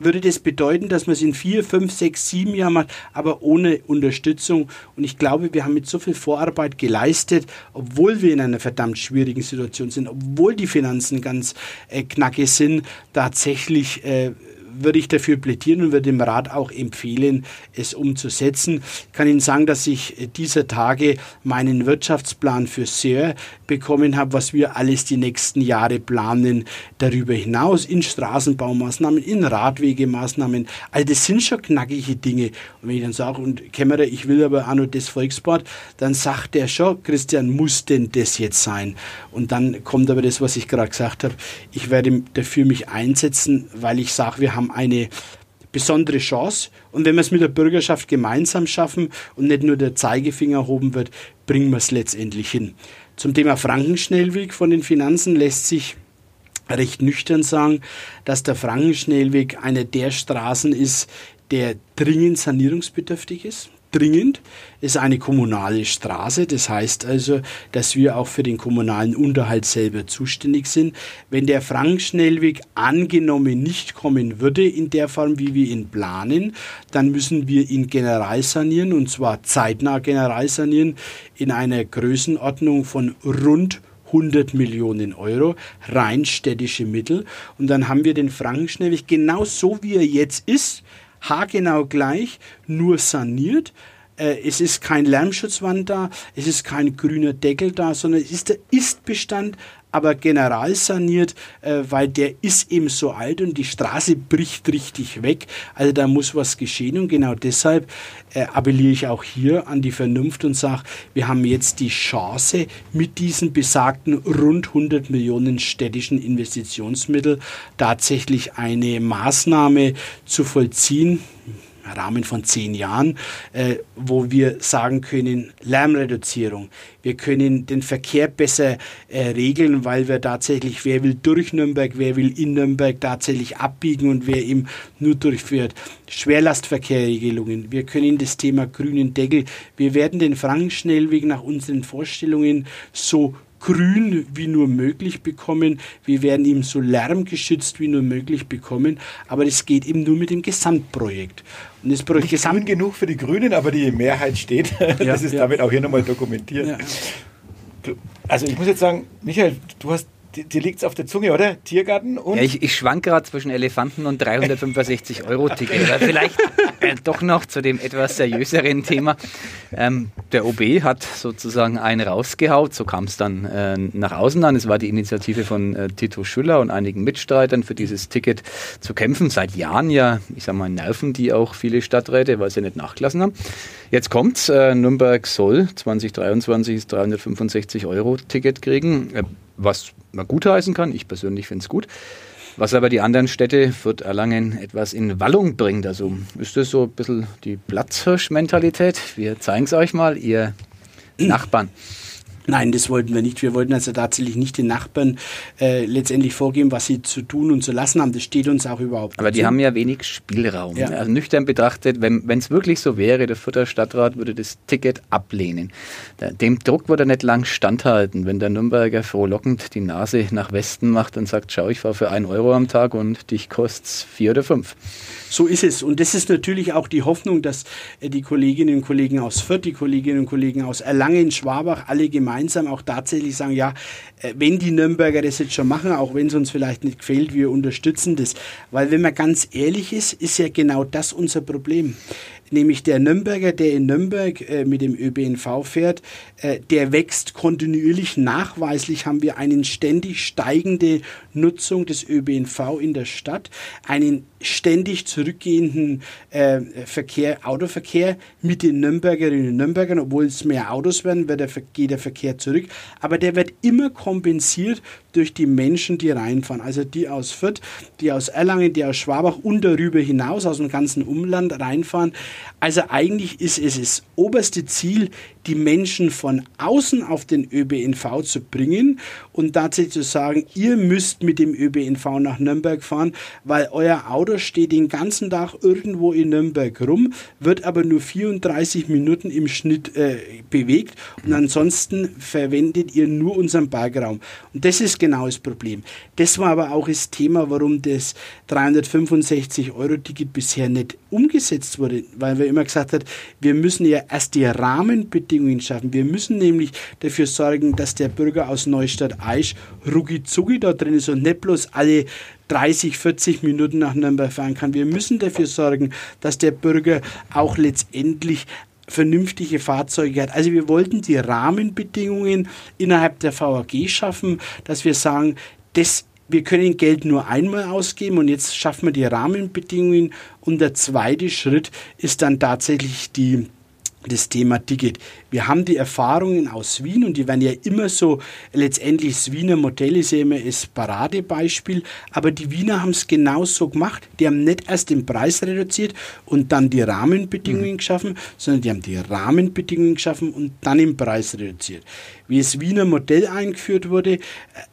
würde das bedeuten, dass man es in vier, fünf, sechs, sieben Jahren macht, aber ohne Unterstützung. Und ich glaube, wir haben mit so viel Vorarbeit geleistet, obwohl wir in einer verdammt schwierigen Situation sind, obwohl die Finanzen ganz äh, knackig sind, tatsächlich äh, würde ich dafür plädieren und würde dem Rat auch empfehlen, es umzusetzen. Ich kann Ihnen sagen, dass ich dieser Tage meinen Wirtschaftsplan für SER bekommen habe, was wir alles die nächsten Jahre planen, darüber hinaus in Straßenbaumaßnahmen, in Radwegemaßnahmen. All das sind schon knackige Dinge. Und wenn ich dann sage, und Kämmerer, ich will aber auch noch das Volksbad, dann sagt der schon, Christian, muss denn das jetzt sein? Und dann kommt aber das, was ich gerade gesagt habe. Ich werde dafür mich einsetzen, weil ich sage, wir haben eine besondere Chance. Und wenn wir es mit der Bürgerschaft gemeinsam schaffen und nicht nur der Zeigefinger erhoben wird, bringen wir es letztendlich hin. Zum Thema Frankenschnellweg von den Finanzen lässt sich recht nüchtern sagen, dass der Frankenschnellweg eine der Straßen ist, der dringend sanierungsbedürftig ist dringend. Ist eine kommunale Straße, das heißt also, dass wir auch für den kommunalen Unterhalt selber zuständig sind. Wenn der Frankenschnellweg angenommen nicht kommen würde in der Form, wie wir ihn planen, dann müssen wir ihn general sanieren und zwar zeitnah general sanieren in einer Größenordnung von rund 100 Millionen Euro, rein städtische Mittel. Und dann haben wir den Frankenschnellweg genau so, wie er jetzt ist, haargenau gleich, nur saniert. Äh, es ist kein Lärmschutzwand da, es ist kein grüner Deckel da, sondern es ist der Istbestand, aber general saniert, äh, weil der ist eben so alt und die Straße bricht richtig weg. Also da muss was geschehen und genau deshalb äh, appelliere ich auch hier an die Vernunft und sage, wir haben jetzt die Chance, mit diesen besagten rund 100 Millionen städtischen Investitionsmittel tatsächlich eine Maßnahme zu vollziehen Rahmen von zehn Jahren, äh, wo wir sagen können, Lärmreduzierung. Wir können den Verkehr besser äh, regeln, weil wir tatsächlich, wer will durch Nürnberg, wer will in Nürnberg tatsächlich abbiegen und wer eben nur durchführt. Schwerlastverkehrregelungen. Wir können das Thema grünen Deckel. Wir werden den Frankenschnellweg nach unseren Vorstellungen so grün wie nur möglich bekommen. Wir werden ihm so lärmgeschützt wie nur möglich bekommen. Aber das geht eben nur mit dem Gesamtprojekt. Und das Projekt Nicht Gesamt grün genug für die Grünen, aber die Mehrheit steht. [laughs] Ja, das ist ja. damit auch hier nochmal dokumentiert. Ja. Also ich muss jetzt sagen, Michael, du hast dir liegt es auf der Zunge, oder? Tiergarten und. Ja, ich, ich schwank gerade zwischen Elefanten und 365 Euro Ticket. Oder vielleicht äh, doch noch zu dem etwas seriöseren Thema. Ähm, der OB hat sozusagen einen rausgehaut, so kam es dann äh, nach außen an. Es war die Initiative von äh, Tito Schüller und einigen Mitstreitern für dieses Ticket zu kämpfen. Seit Jahren ja, ich sag mal, nerven die auch viele Stadträte, weil sie nicht nachgelassen haben. Jetzt kommt's. Äh, Nürnberg soll 2023 365 Euro Ticket kriegen. Was man gutheißen kann. Ich persönlich finde es gut. Was aber die anderen Städte, Fürth, Erlangen, etwas in Wallung bringt. Also ist das so ein bisschen die Platzhirsch-Mentalität? Wir zeigen es euch mal, ihr Nachbarn. Nein, das wollten wir nicht. Wir wollten also tatsächlich nicht den Nachbarn äh, letztendlich vorgeben, was sie zu tun und zu lassen haben. Das steht uns auch überhaupt nicht. Aber die zu. haben ja wenig Spielraum. Ja. Also nüchtern betrachtet, wenn es wirklich so wäre, der Fürther Stadtrat würde das Ticket ablehnen. Dem Druck würde er nicht lang standhalten, wenn der Nürnberger frohlockend die Nase nach Westen macht und sagt, schau, ich fahre für einen Euro am Tag und dich kostet vier oder fünf. So ist es. Und das ist natürlich auch die Hoffnung, dass äh, die Kolleginnen und Kollegen aus Fürth, die Kolleginnen und Kollegen aus Erlangen, Schwabach, alle gemeinsam auch tatsächlich sagen, ja, äh, wenn die Nürnberger das jetzt schon machen, auch wenn es uns vielleicht nicht gefällt, wir unterstützen das. Weil wenn man ganz ehrlich ist, ist ja genau das unser Problem nämlich der Nürnberger, der in Nürnberg äh, mit dem ÖBNV fährt, äh, der wächst kontinuierlich. Nachweislich haben wir eine ständig steigende Nutzung des ÖBNV in der Stadt, einen ständig zurückgehenden äh, Verkehr, Autoverkehr mit den Nürnbergerinnen und Nürnbergern, obwohl es mehr Autos werden, wird der, geht der Verkehr zurück. Aber der wird immer kompensiert durch die Menschen, die reinfahren. Also die aus Fürth, die aus Erlangen, die aus Schwabach und darüber hinaus aus dem ganzen Umland reinfahren. Also eigentlich ist es das oberste Ziel, die Menschen von außen auf den ÖBNV zu bringen und tatsächlich zu sagen, ihr müsst mit dem ÖBNV nach Nürnberg fahren, weil euer Auto steht den ganzen Tag irgendwo in Nürnberg rum, wird aber nur 34 Minuten im Schnitt äh, bewegt und ansonsten verwendet ihr nur unseren Bergraum. Und das ist genau das Problem. Das war aber auch das Thema, warum das 365-Euro-Ticket bisher nicht umgesetzt wurde, weil wir immer gesagt haben, wir müssen ja erst die Rahmenbedingungen schaffen. Wir müssen nämlich dafür sorgen, dass der Bürger aus Neustadt Aisch rucki da drin ist und nicht bloß alle 30, 40 Minuten nach Nürnberg fahren kann. Wir müssen dafür sorgen, dass der Bürger auch letztendlich vernünftige Fahrzeuge hat. Also wir wollten die Rahmenbedingungen innerhalb der VAG schaffen, dass wir sagen, das wir können Geld nur einmal ausgeben und jetzt schaffen wir die Rahmenbedingungen. Und der zweite Schritt ist dann tatsächlich die das Thema Ticket. Wir haben die Erfahrungen aus Wien und die werden ja immer so, letztendlich das Wiener Modell ist ja immer das Paradebeispiel, aber die Wiener haben es genauso gemacht. Die haben nicht erst den Preis reduziert und dann die Rahmenbedingungen mhm. geschaffen, sondern die haben die Rahmenbedingungen geschaffen und dann den Preis reduziert. Wie das Wiener Modell eingeführt wurde, äh,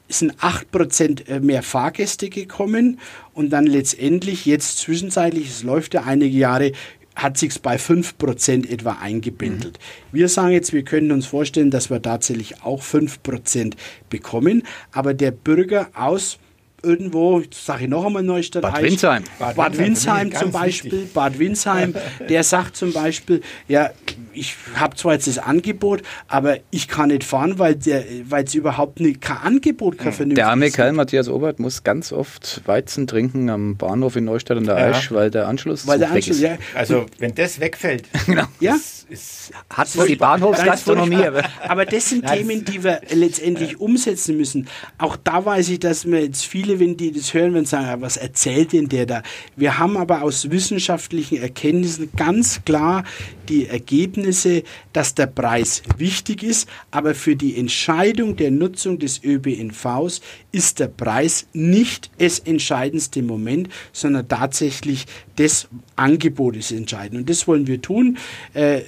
sind 8% äh, mehr Fahrgäste gekommen und dann letztendlich jetzt zwischenzeitlich, es läuft ja einige Jahre, hat sich bei 5% etwa eingebindelt. Mhm. Wir sagen jetzt, wir können uns vorstellen, dass wir tatsächlich auch 5% bekommen, aber der Bürger aus irgendwo, sage ich noch einmal Neustadt, Bad Windsheim. Bad, Bad Windsheim zum Beispiel, wichtig. Bad Windsheim, [laughs] der sagt zum Beispiel, ja, ich habe zwar jetzt das Angebot, aber ich kann nicht fahren, weil es überhaupt nicht, kein Angebot, kein vernünftiges Der arme Kerl Matthias Obert muss ganz oft Weizen trinken am Bahnhof in Neustadt an der ja. Aisch, weil der Anschluss weil der Anschluss, ja. Also wenn das wegfällt, [laughs] genau. ja? Ist, hat wohl die Bahnhofsgastronomie. Aber, das sind Themen, die wir letztendlich umsetzen müssen. Auch da weiß ich, dass mir jetzt viele, wenn die das hören, werden sagen, was erzählt denn der da? Wir haben aber aus wissenschaftlichen Erkenntnissen ganz klar die Ergebnisse, dass der Preis wichtig ist, aber für die Entscheidung der Nutzung des ÖBNVs ist der Preis nicht das entscheidendste Moment, sondern tatsächlich das Angebot ist entscheidend. Und das wollen wir tun. Äh,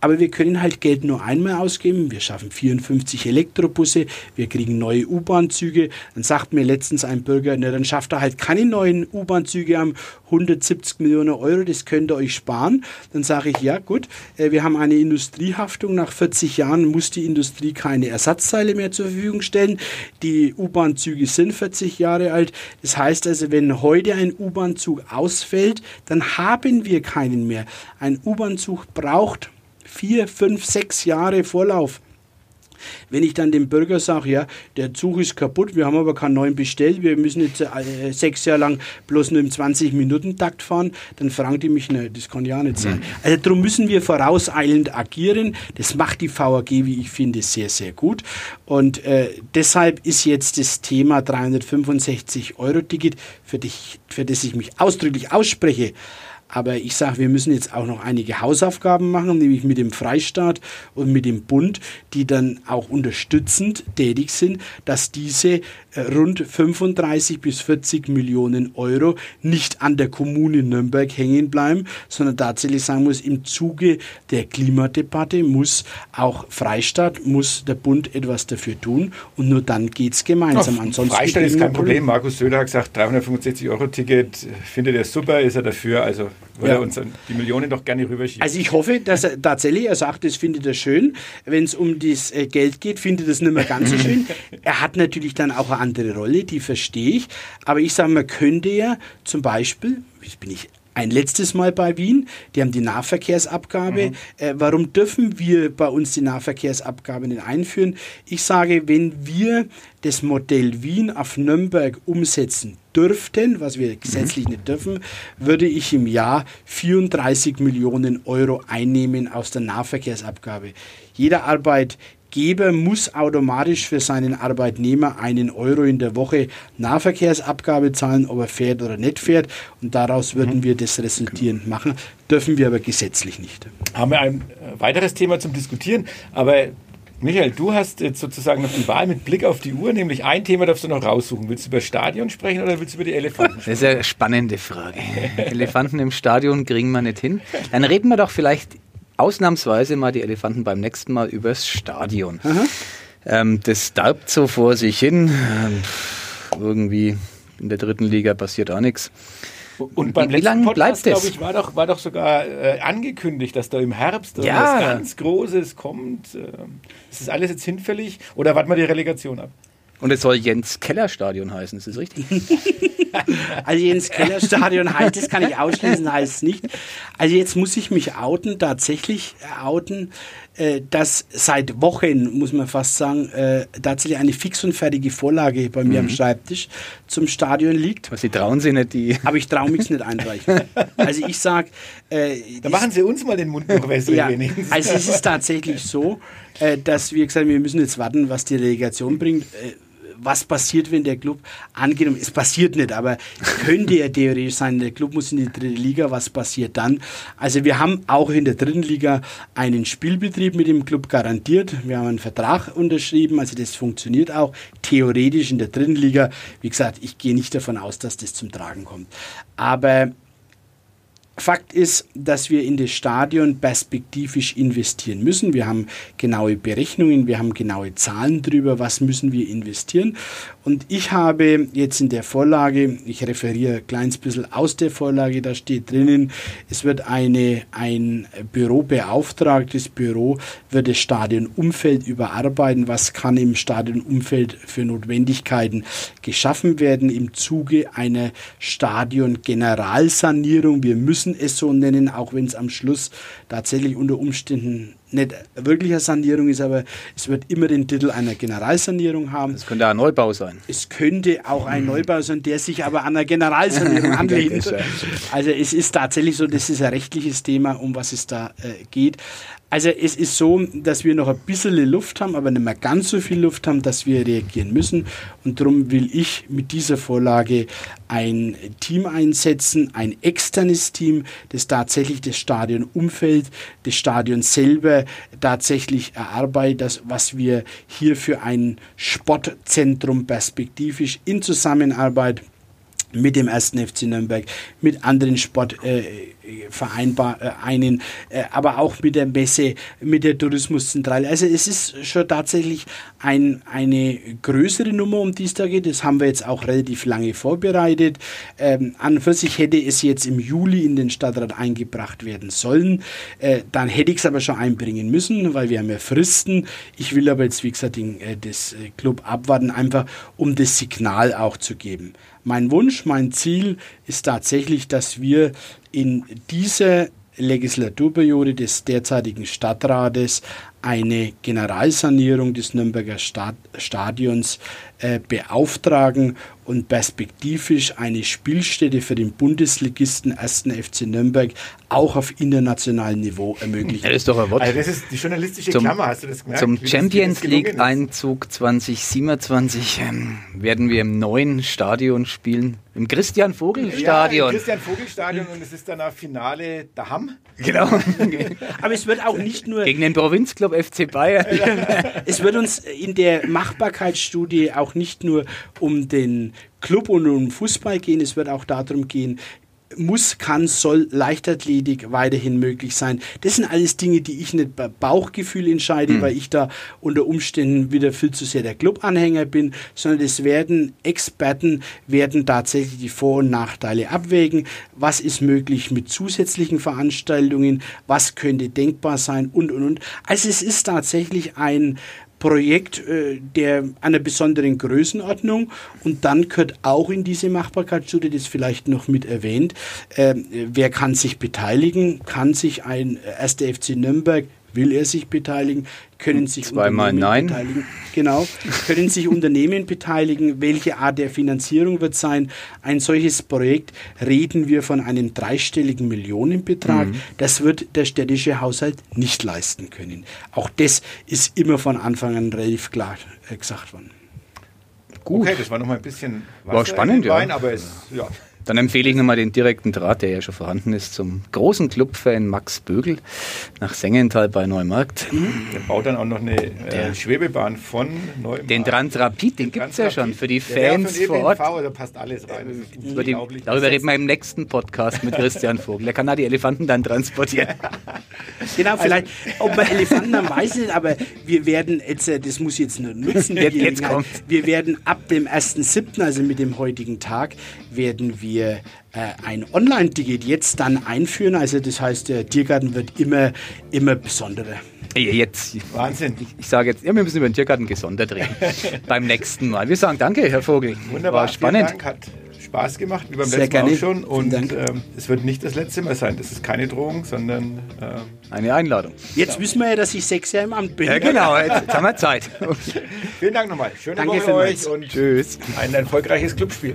aber wir können halt Geld nur einmal ausgeben. Wir schaffen 54 Elektrobusse, wir kriegen neue U-Bahn-Züge. Dann sagt mir letztens ein Bürger, na, dann schafft er halt keine neuen U-Bahn-Züge am 170 Millionen Euro, das könnt ihr euch sparen. Dann sage ich, ja gut, äh, wir haben eine Industriehaftung. Nach 40 Jahren muss die Industrie keine Ersatzteile mehr zur Verfügung stellen. Die U-Bahn-Züge sind 40 Jahre alt. Das heißt also, wenn heute ein U-Bahn-Zug ausfällt, dann haben wir keinen mehr. Ein U-Bahn-Zug braucht vier, fünf, sechs Jahre Vorlauf. Wenn ich dann dem Bürger sage, ja, der Zug ist kaputt, wir haben aber keinen neuen bestellt, wir müssen jetzt äh, sechs Jahre lang bloß nur im 20-Minuten-Takt fahren, dann fragen die mich, ne, das kann ja nicht sein. Mhm. Also darum müssen wir vorauseilend agieren. Das macht die VAG, wie ich finde, sehr, sehr gut. Und äh, deshalb ist jetzt das Thema 365-Euro-Ticket, für, für das ich mich ausdrücklich ausspreche, aber ich sage, wir müssen jetzt auch noch einige Hausaufgaben machen, nämlich mit dem Freistaat und mit dem Bund, die dann auch unterstützend tätig sind, dass diese äh, rund 35 bis 40 Millionen Euro nicht an der Kommune Nürnberg hängen bleiben, sondern tatsächlich sagen muss, im Zuge der Klimadebatte muss auch Freistaat, muss der Bund etwas dafür tun und nur dann geht es gemeinsam. Ja, Ansonsten Freistaat ist kein Problem. Markus Söder hat gesagt, 365 Euro Ticket findet er super, ist er dafür, also würde ja. uns die Millionen doch gerne rüberschieben. Also ich hoffe, dass er tatsächlich, er sagt, das findet er schön. Wenn es um das äh, Geld geht, findet er das nicht mehr ganz so schön. [laughs] er hat natürlich dann auch eine andere Rolle, die verstehe ich. Aber ich sage, man könnte ja zum Beispiel, jetzt bin ich ein letztes Mal bei Wien. Die haben die Nahverkehrsabgabe. Mhm. Äh, warum dürfen wir bei uns die Nahverkehrsabgabe nicht einführen? Ich sage, wenn wir das Modell Wien auf Nürnberg umsetzen dürften, was wir gesetzlich mhm. nicht dürfen, würde ich im Jahr 34 Millionen Euro einnehmen aus der Nahverkehrsabgabe. Jeder Arbeit Geber muss automatisch für seinen Arbeitnehmer einen Euro in der Woche Nahverkehrsabgabe zahlen, ob er fährt oder nicht fährt. Und daraus würden mhm. wir das resultierend machen, dürfen wir aber gesetzlich nicht. Haben wir ein äh, weiteres Thema zum Diskutieren, aber Michael, du hast jetzt sozusagen noch die Wahl mit Blick auf die Uhr, nämlich ein Thema darfst du noch raussuchen. Willst du über Stadion sprechen oder willst du über die Elefanten sprechen? Das ist eine spannende Frage. [laughs] Elefanten im Stadion kriegen wir nicht hin. Dann reden wir doch vielleicht ausnahmsweise mal die Elefanten beim nächsten Mal übers Stadion. Ähm, das darbt so vor sich hin. Ähm, irgendwie in der dritten Liga passiert auch nichts. Und beim wie, letzten wie Podcast, glaube ich, war doch, war doch sogar äh, angekündigt, dass da im Herbst ja. was ganz Großes kommt. Äh, ist das alles jetzt hinfällig oder warten wir die Relegation ab? Und es soll Jens Keller Stadion heißen, ist das richtig? [laughs] also Jens Keller Stadion heißt, das kann ich ausschließen, heißt es nicht. Also jetzt muss ich mich outen, tatsächlich outen, äh, dass seit Wochen, muss man fast sagen, äh, tatsächlich eine fix und fertige Vorlage bei mir mhm. am Schreibtisch zum Stadion liegt. Was Sie trauen Sie nicht, die. Aber ich traue mich nicht einreichen. Also ich sage. Äh, da machen Sie uns mal den Mund noch wässrig ja, wenigstens. Also es ist tatsächlich so, äh, dass wir gesagt haben, wir müssen jetzt warten, was die Delegation bringt. Äh, was passiert, wenn der Club angenommen, es passiert nicht, aber könnte ja theoretisch sein, der Club muss in die dritte Liga, was passiert dann? Also wir haben auch in der dritten Liga einen Spielbetrieb mit dem Club garantiert. Wir haben einen Vertrag unterschrieben, also das funktioniert auch theoretisch in der dritten Liga. Wie gesagt, ich gehe nicht davon aus, dass das zum Tragen kommt. Aber Fakt ist, dass wir in das Stadion perspektivisch investieren müssen. Wir haben genaue Berechnungen, wir haben genaue Zahlen darüber, was müssen wir investieren. Und ich habe jetzt in der Vorlage, ich referiere ein kleines bisschen aus der Vorlage, da steht drinnen, es wird eine, ein Büro beauftragt, das Büro wird das Stadionumfeld überarbeiten, was kann im Stadionumfeld für Notwendigkeiten geschaffen werden im Zuge einer Stadion-Generalsanierung. Wir müssen es so nennen, auch wenn es am Schluss tatsächlich unter Umständen nicht wirklich eine Sanierung ist, aber es wird immer den Titel einer Generalsanierung haben. Es könnte ein Neubau sein. Es könnte auch ein Neubau sein, der sich aber an einer Generalsanierung [laughs] anlehnt. Also es ist tatsächlich so, das ist ein rechtliches Thema, um was es da äh, geht. Also es ist so, dass wir noch ein bisschen Luft haben, aber nicht mehr ganz so viel Luft haben, dass wir reagieren müssen. Und darum will ich mit dieser Vorlage ein Team einsetzen, ein externes Team, das tatsächlich das Stadionumfeld, das Stadion selber tatsächlich erarbeitet, das, was wir hier für ein Sportzentrum perspektivisch in Zusammenarbeit mit dem ersten FC Nürnberg, mit anderen Sportvereinen, äh, äh, aber auch mit der Messe, mit der Tourismuszentrale. Also es ist schon tatsächlich ein, eine größere Nummer, um die es da geht. Das haben wir jetzt auch relativ lange vorbereitet. Ähm, an und für sich hätte es jetzt im Juli in den Stadtrat eingebracht werden sollen. Äh, dann hätte ich es aber schon einbringen müssen, weil wir haben ja Fristen. Ich will aber jetzt, wie gesagt, den, äh, das äh, Club abwarten, einfach um das Signal auch zu geben. Mein Wunsch, mein Ziel ist tatsächlich, dass wir in dieser Legislaturperiode des derzeitigen Stadtrates eine Generalsanierung des Nürnberger Stadions äh, beauftragen und perspektivisch eine Spielstätte für den Bundesligisten 1. FC Nürnberg auch auf internationalem Niveau ermöglichen. Das ist doch ein Wort. Also das ist die journalistische zum, Klammer, hast du das gemerkt? Zum Champions League-Einzug 2027 ähm, werden wir im neuen Stadion spielen. Im Christian Vogel Stadion. Ja, im Christian Vogel Stadion und es ist dann ein Finale daheim. Genau. [laughs] Aber es wird auch nicht nur. Gegen den Provinzclub FC Bayern. [laughs] es wird uns in der Machbarkeitsstudie auch nicht nur um den Club und um Fußball gehen, es wird auch darum gehen, muss, kann, soll Leichtathletik weiterhin möglich sein. Das sind alles Dinge, die ich nicht bei Bauchgefühl entscheide, mhm. weil ich da unter Umständen wieder viel zu sehr der Clubanhänger bin, sondern es werden Experten, werden tatsächlich die Vor- und Nachteile abwägen. Was ist möglich mit zusätzlichen Veranstaltungen? Was könnte denkbar sein? Und, und, und. Also es ist tatsächlich ein Projekt äh, der einer besonderen Größenordnung und dann gehört auch in diese Machbarkeitsstudie, das vielleicht noch mit erwähnt, äh, wer kann sich beteiligen, kann sich ein 1. FC Nürnberg Will er sich beteiligen? Können sich Zweimal Unternehmen nein. beteiligen? Genau. Können sich Unternehmen beteiligen? Welche Art der Finanzierung wird sein? Ein solches Projekt reden wir von einem dreistelligen Millionenbetrag. Mhm. Das wird der städtische Haushalt nicht leisten können. Auch das ist immer von Anfang an relativ klar äh, gesagt worden. Gut. Okay, das war noch mal ein bisschen Wasser war spannend, Wein, ja. aber es, ja. Dann empfehle ich nochmal den direkten Draht, der ja schon vorhanden ist, zum großen Clubfan Max Bögel nach Sengenthal bei Neumarkt. Der baut dann auch noch eine äh, Schwebebahn von Neumarkt. Den Transrapid, den, den gibt es ja schon für die Fans ja, vor Ort. Da passt alles rein. Über die, darüber reden wir im nächsten Podcast mit Christian Vogel. Der kann da die Elefanten dann transportieren. genau, vielleicht, ob wir Elefanten dann weiß nicht, aber wir werden jetzt, äh, das muss ich jetzt nur nutzen, jetzt, jetzt kommt. wir werden ab dem 1.7., also mit dem heutigen Tag, werden wir wir äh, ein Online-Ticket jetzt dann einführen. Also das heißt, der Tiergarten wird immer, immer besonderer. Jetzt. Wahnsinn. Ich, ich sage jetzt, ja, wir müssen über den Tiergarten gesondert reden. [laughs] beim nächsten Mal. Wir sagen danke, Herr Vogel. Wunderbar. War spannend. Dank, hat Spaß gemacht, wie beim Sehr letzten Mal gerne. auch schon. Und ähm, es wird nicht das letzte Mal sein. Das ist keine Drohung, sondern ähm, Eine Einladung. Jetzt wissen wir ja, dass ich sechs Jahre im Amt bin. Ja, genau, jetzt, jetzt haben wir Zeit. vielen Dank nochmal. Schöne Danke Woche euch und Tschüss. ein erfolgreiches Clubspiel.